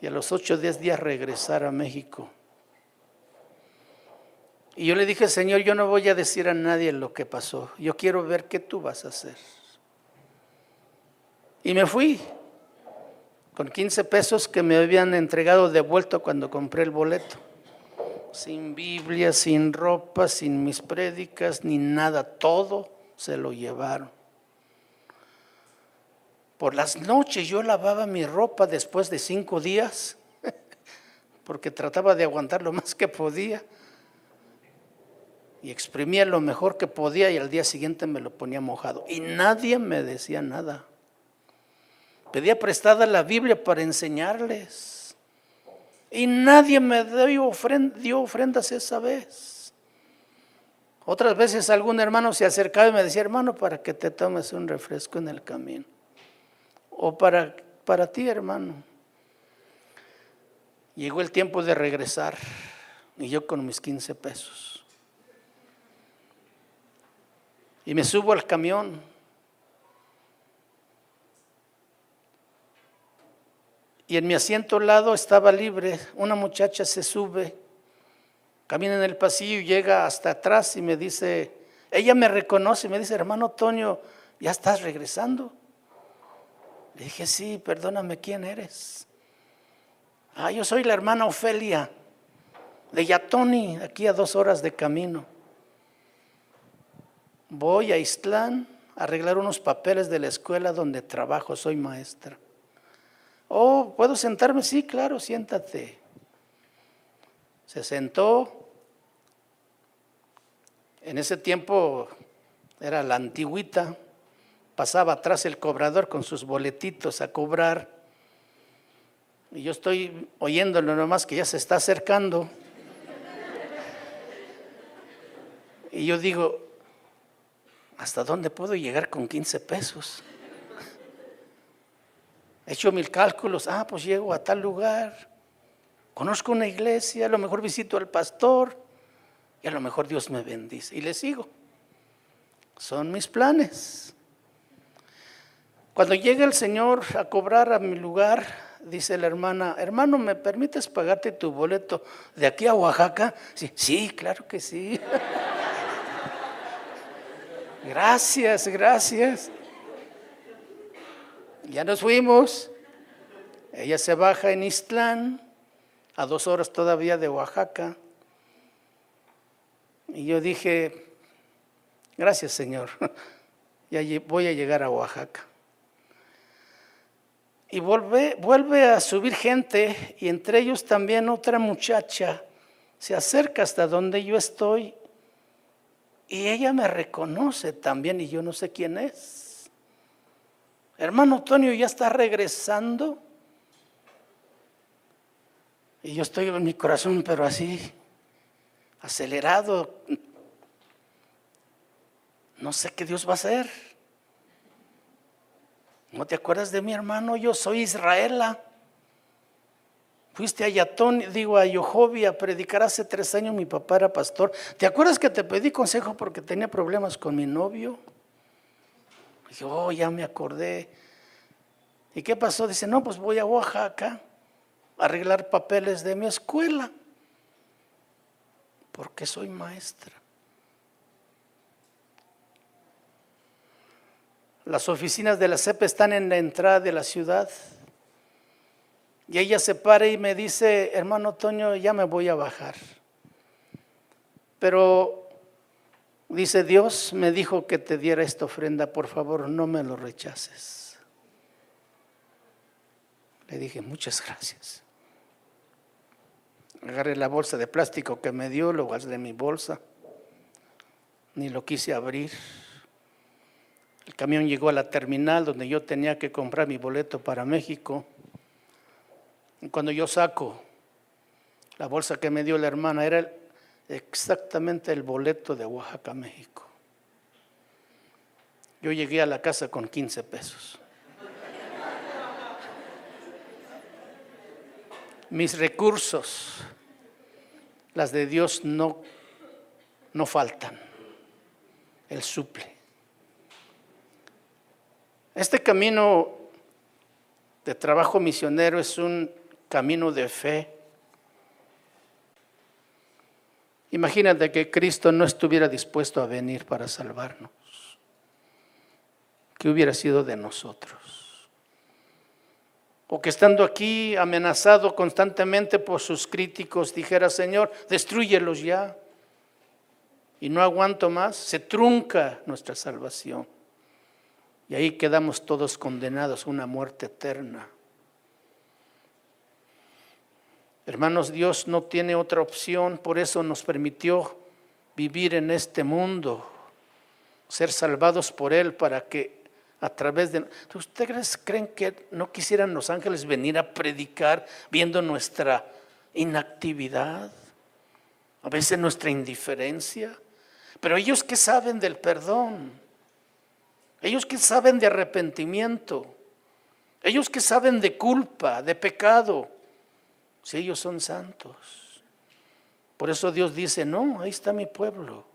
y a los ocho o diez días regresar a México. Y yo le dije, Señor, yo no voy a decir a nadie lo que pasó. Yo quiero ver qué tú vas a hacer. Y me fui con 15 pesos que me habían entregado de vuelto cuando compré el boleto. Sin Biblia, sin ropa, sin mis prédicas, ni nada. Todo se lo llevaron. Por las noches yo lavaba mi ropa después de cinco días, porque trataba de aguantar lo más que podía y exprimía lo mejor que podía y al día siguiente me lo ponía mojado. Y nadie me decía nada. Pedía prestada la Biblia para enseñarles. Y nadie me dio, dio ofrendas esa vez. Otras veces algún hermano se acercaba y me decía, hermano, para que te tomes un refresco en el camino. O para, para ti, hermano. Llegó el tiempo de regresar y yo con mis 15 pesos. Y me subo al camión. Y en mi asiento al lado estaba libre. Una muchacha se sube, camina en el pasillo y llega hasta atrás y me dice, ella me reconoce y me dice, hermano Toño, ¿ya estás regresando? Le dije, sí, perdóname, ¿quién eres? Ah, yo soy la hermana Ofelia de Yatoni, aquí a dos horas de camino voy a Istlán a arreglar unos papeles de la escuela donde trabajo, soy maestra. Oh, ¿puedo sentarme? Sí, claro, siéntate. Se sentó. En ese tiempo era la antigüita. Pasaba atrás el cobrador con sus boletitos a cobrar. Y yo estoy oyéndolo nomás que ya se está acercando. Y yo digo, ¿hasta dónde puedo llegar con 15 pesos? He hecho mil cálculos, ah, pues llego a tal lugar, conozco una iglesia, a lo mejor visito al pastor y a lo mejor Dios me bendice y le sigo. Son mis planes. Cuando llega el Señor a cobrar a mi lugar, dice la hermana, hermano, ¿me permites pagarte tu boleto de aquí a Oaxaca? Sí, sí claro que sí. gracias, gracias. Ya nos fuimos. Ella se baja en Istlán, a dos horas todavía de Oaxaca. Y yo dije, gracias Señor, ya voy a llegar a Oaxaca. Y vuelve, vuelve a subir gente y entre ellos también otra muchacha se acerca hasta donde yo estoy y ella me reconoce también y yo no sé quién es. Hermano Antonio ya está regresando. Y yo estoy en mi corazón, pero así, acelerado. No sé qué Dios va a hacer. ¿No te acuerdas de mi hermano? Yo soy Israela. Fuiste a Yatón, digo a Yohovia a predicar hace tres años, mi papá era pastor. ¿Te acuerdas que te pedí consejo porque tenía problemas con mi novio? Dije, oh, ya me acordé. ¿Y qué pasó? Dice, no, pues voy a Oaxaca a arreglar papeles de mi escuela, porque soy maestra. Las oficinas de la CEP están en la entrada de la ciudad. Y ella se para y me dice, hermano Toño, ya me voy a bajar. Pero dice, Dios me dijo que te diera esta ofrenda, por favor, no me lo rechaces. Le dije, muchas gracias. Agarré la bolsa de plástico que me dio, lo guardé de mi bolsa. Ni lo quise abrir. El camión llegó a la terminal donde yo tenía que comprar mi boleto para México. Cuando yo saco la bolsa que me dio la hermana, era exactamente el boleto de Oaxaca, México. Yo llegué a la casa con 15 pesos. Mis recursos, las de Dios no, no faltan. Él suple. Este camino de trabajo misionero es un camino de fe. Imagínate que Cristo no estuviera dispuesto a venir para salvarnos. ¿Qué hubiera sido de nosotros? O que estando aquí amenazado constantemente por sus críticos dijera, Señor, destruyelos ya. Y no aguanto más, se trunca nuestra salvación. Y ahí quedamos todos condenados a una muerte eterna. Hermanos, Dios no tiene otra opción, por eso nos permitió vivir en este mundo, ser salvados por Él para que a través de... ¿Ustedes creen que no quisieran los ángeles venir a predicar viendo nuestra inactividad? A veces nuestra indiferencia. Pero ellos que saben del perdón, ellos que saben de arrepentimiento, ellos que saben de culpa, de pecado, si ellos son santos. Por eso Dios dice, no, ahí está mi pueblo.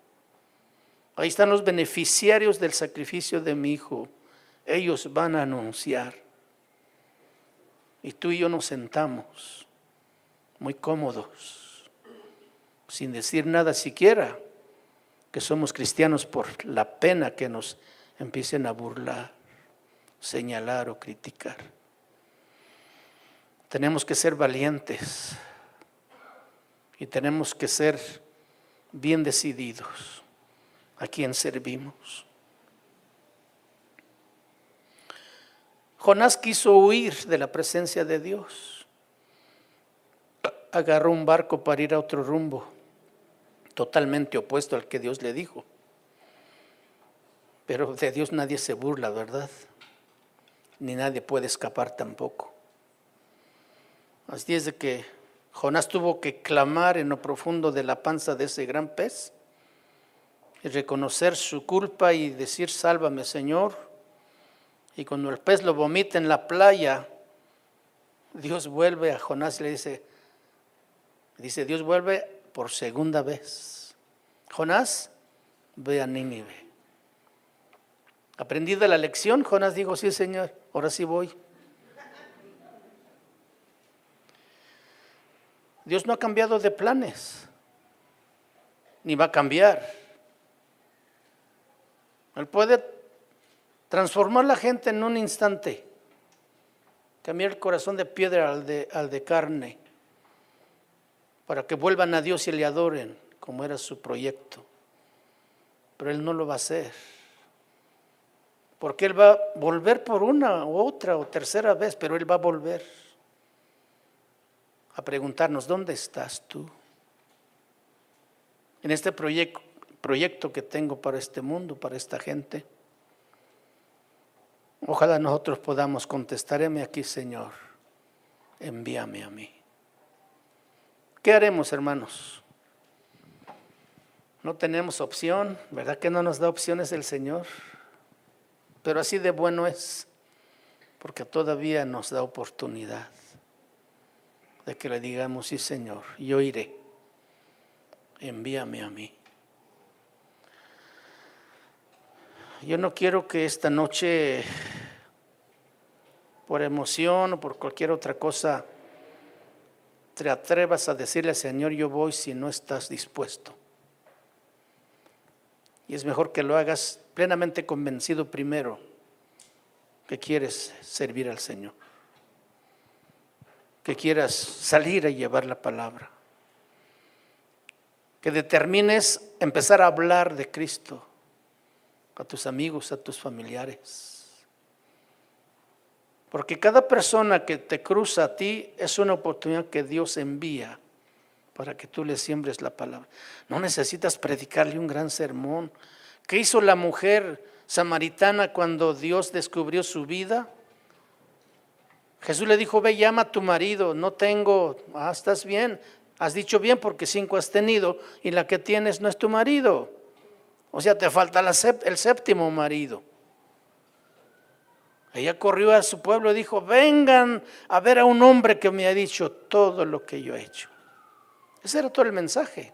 Ahí están los beneficiarios del sacrificio de mi hijo. Ellos van a anunciar. Y tú y yo nos sentamos muy cómodos, sin decir nada siquiera, que somos cristianos por la pena que nos empiecen a burlar, señalar o criticar. Tenemos que ser valientes y tenemos que ser bien decididos a quien servimos. Jonás quiso huir de la presencia de Dios. Agarró un barco para ir a otro rumbo, totalmente opuesto al que Dios le dijo. Pero de Dios nadie se burla, ¿verdad? Ni nadie puede escapar tampoco. Así es de que Jonás tuvo que clamar en lo profundo de la panza de ese gran pez y reconocer su culpa y decir, sálvame Señor. Y cuando el pez lo vomita en la playa, Dios vuelve a Jonás y le dice, dice, Dios vuelve por segunda vez. Jonás, ve a Nínive. Aprendí de la lección, Jonás dijo, sí Señor, ahora sí voy. Dios no ha cambiado de planes, ni va a cambiar. Él puede transformar la gente en un instante, cambiar el corazón de piedra al de, al de carne, para que vuelvan a Dios y le adoren, como era su proyecto. Pero Él no lo va a hacer, porque Él va a volver por una u otra o tercera vez, pero Él va a volver a preguntarnos, ¿dónde estás tú? En este proyecto, proyecto que tengo para este mundo, para esta gente. Ojalá nosotros podamos contestar, aquí, Señor, envíame a mí. ¿Qué haremos, hermanos? No tenemos opción, ¿verdad que no nos da opciones el Señor? Pero así de bueno es, porque todavía nos da oportunidad de que le digamos, sí Señor, yo iré, envíame a mí. Yo no quiero que esta noche, por emoción o por cualquier otra cosa, te atrevas a decirle, Señor, yo voy si no estás dispuesto. Y es mejor que lo hagas plenamente convencido primero que quieres servir al Señor que quieras salir a llevar la palabra. Que determines empezar a hablar de Cristo a tus amigos, a tus familiares. Porque cada persona que te cruza a ti es una oportunidad que Dios envía para que tú le siembres la palabra. No necesitas predicarle un gran sermón. ¿Qué hizo la mujer samaritana cuando Dios descubrió su vida? Jesús le dijo, ve, llama a tu marido, no tengo, ah, estás bien, has dicho bien porque cinco has tenido y la que tienes no es tu marido. O sea, te falta el séptimo marido. Ella corrió a su pueblo y dijo, vengan a ver a un hombre que me ha dicho todo lo que yo he hecho. Ese era todo el mensaje.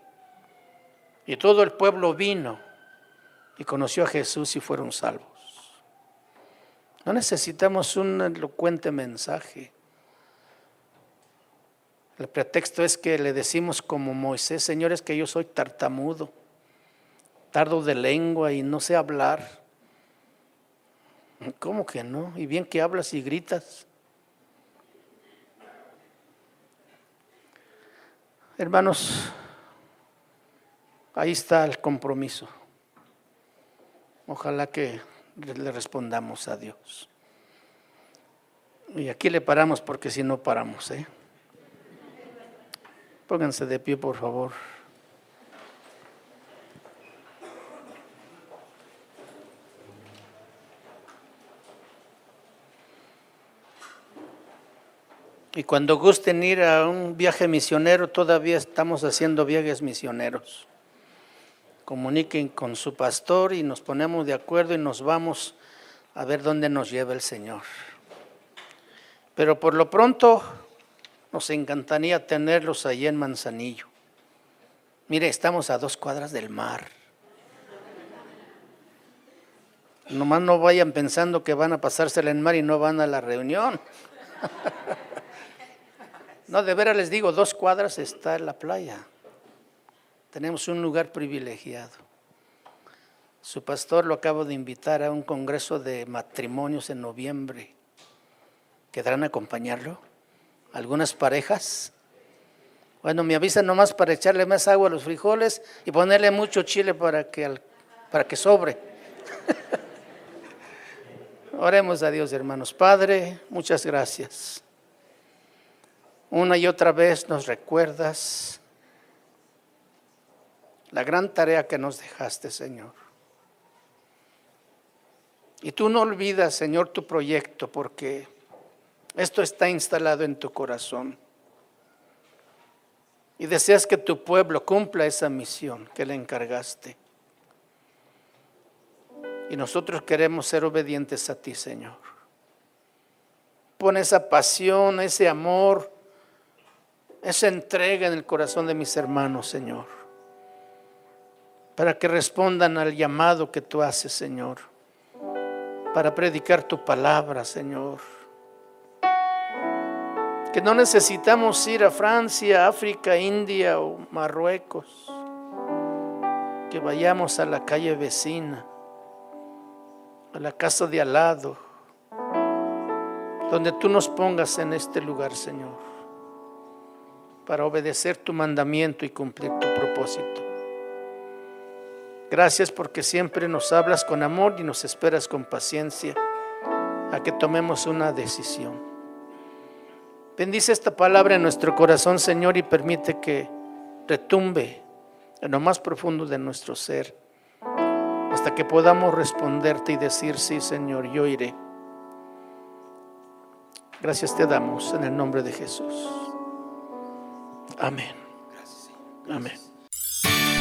Y todo el pueblo vino y conoció a Jesús y fueron salvos. No necesitamos un elocuente mensaje. El pretexto es que le decimos como Moisés, señores, que yo soy tartamudo, tardo de lengua y no sé hablar. ¿Cómo que no? Y bien que hablas y gritas. Hermanos, ahí está el compromiso. Ojalá que le respondamos a Dios. Y aquí le paramos porque si no paramos, ¿eh? Pónganse de pie, por favor. Y cuando gusten ir a un viaje misionero, todavía estamos haciendo viajes misioneros comuniquen con su pastor y nos ponemos de acuerdo y nos vamos a ver dónde nos lleva el Señor. Pero por lo pronto nos encantaría tenerlos allí en Manzanillo. Mire, estamos a dos cuadras del mar. Nomás no vayan pensando que van a pasársela en mar y no van a la reunión. No, de veras les digo, dos cuadras está en la playa. Tenemos un lugar privilegiado. Su pastor lo acabo de invitar a un congreso de matrimonios en noviembre. ¿Quedarán a acompañarlo? ¿Algunas parejas? Bueno, me avisan nomás para echarle más agua a los frijoles y ponerle mucho chile para que, para que sobre. Oremos a Dios, hermanos. Padre, muchas gracias. Una y otra vez nos recuerdas la gran tarea que nos dejaste, Señor. Y tú no olvidas, Señor, tu proyecto, porque esto está instalado en tu corazón. Y deseas que tu pueblo cumpla esa misión que le encargaste. Y nosotros queremos ser obedientes a ti, Señor. Pon esa pasión, ese amor, esa entrega en el corazón de mis hermanos, Señor. Para que respondan al llamado que tú haces, Señor. Para predicar tu palabra, Señor que no necesitamos ir a Francia, África, India o Marruecos, que vayamos a la calle vecina, a la casa de al lado, donde tú nos pongas en este lugar, Señor, para obedecer tu mandamiento y cumplir tu propósito. Gracias porque siempre nos hablas con amor y nos esperas con paciencia a que tomemos una decisión. Bendice esta palabra en nuestro corazón, Señor, y permite que retumbe en lo más profundo de nuestro ser, hasta que podamos responderte y decir, sí, Señor, yo iré. Gracias te damos en el nombre de Jesús. Amén. Amén.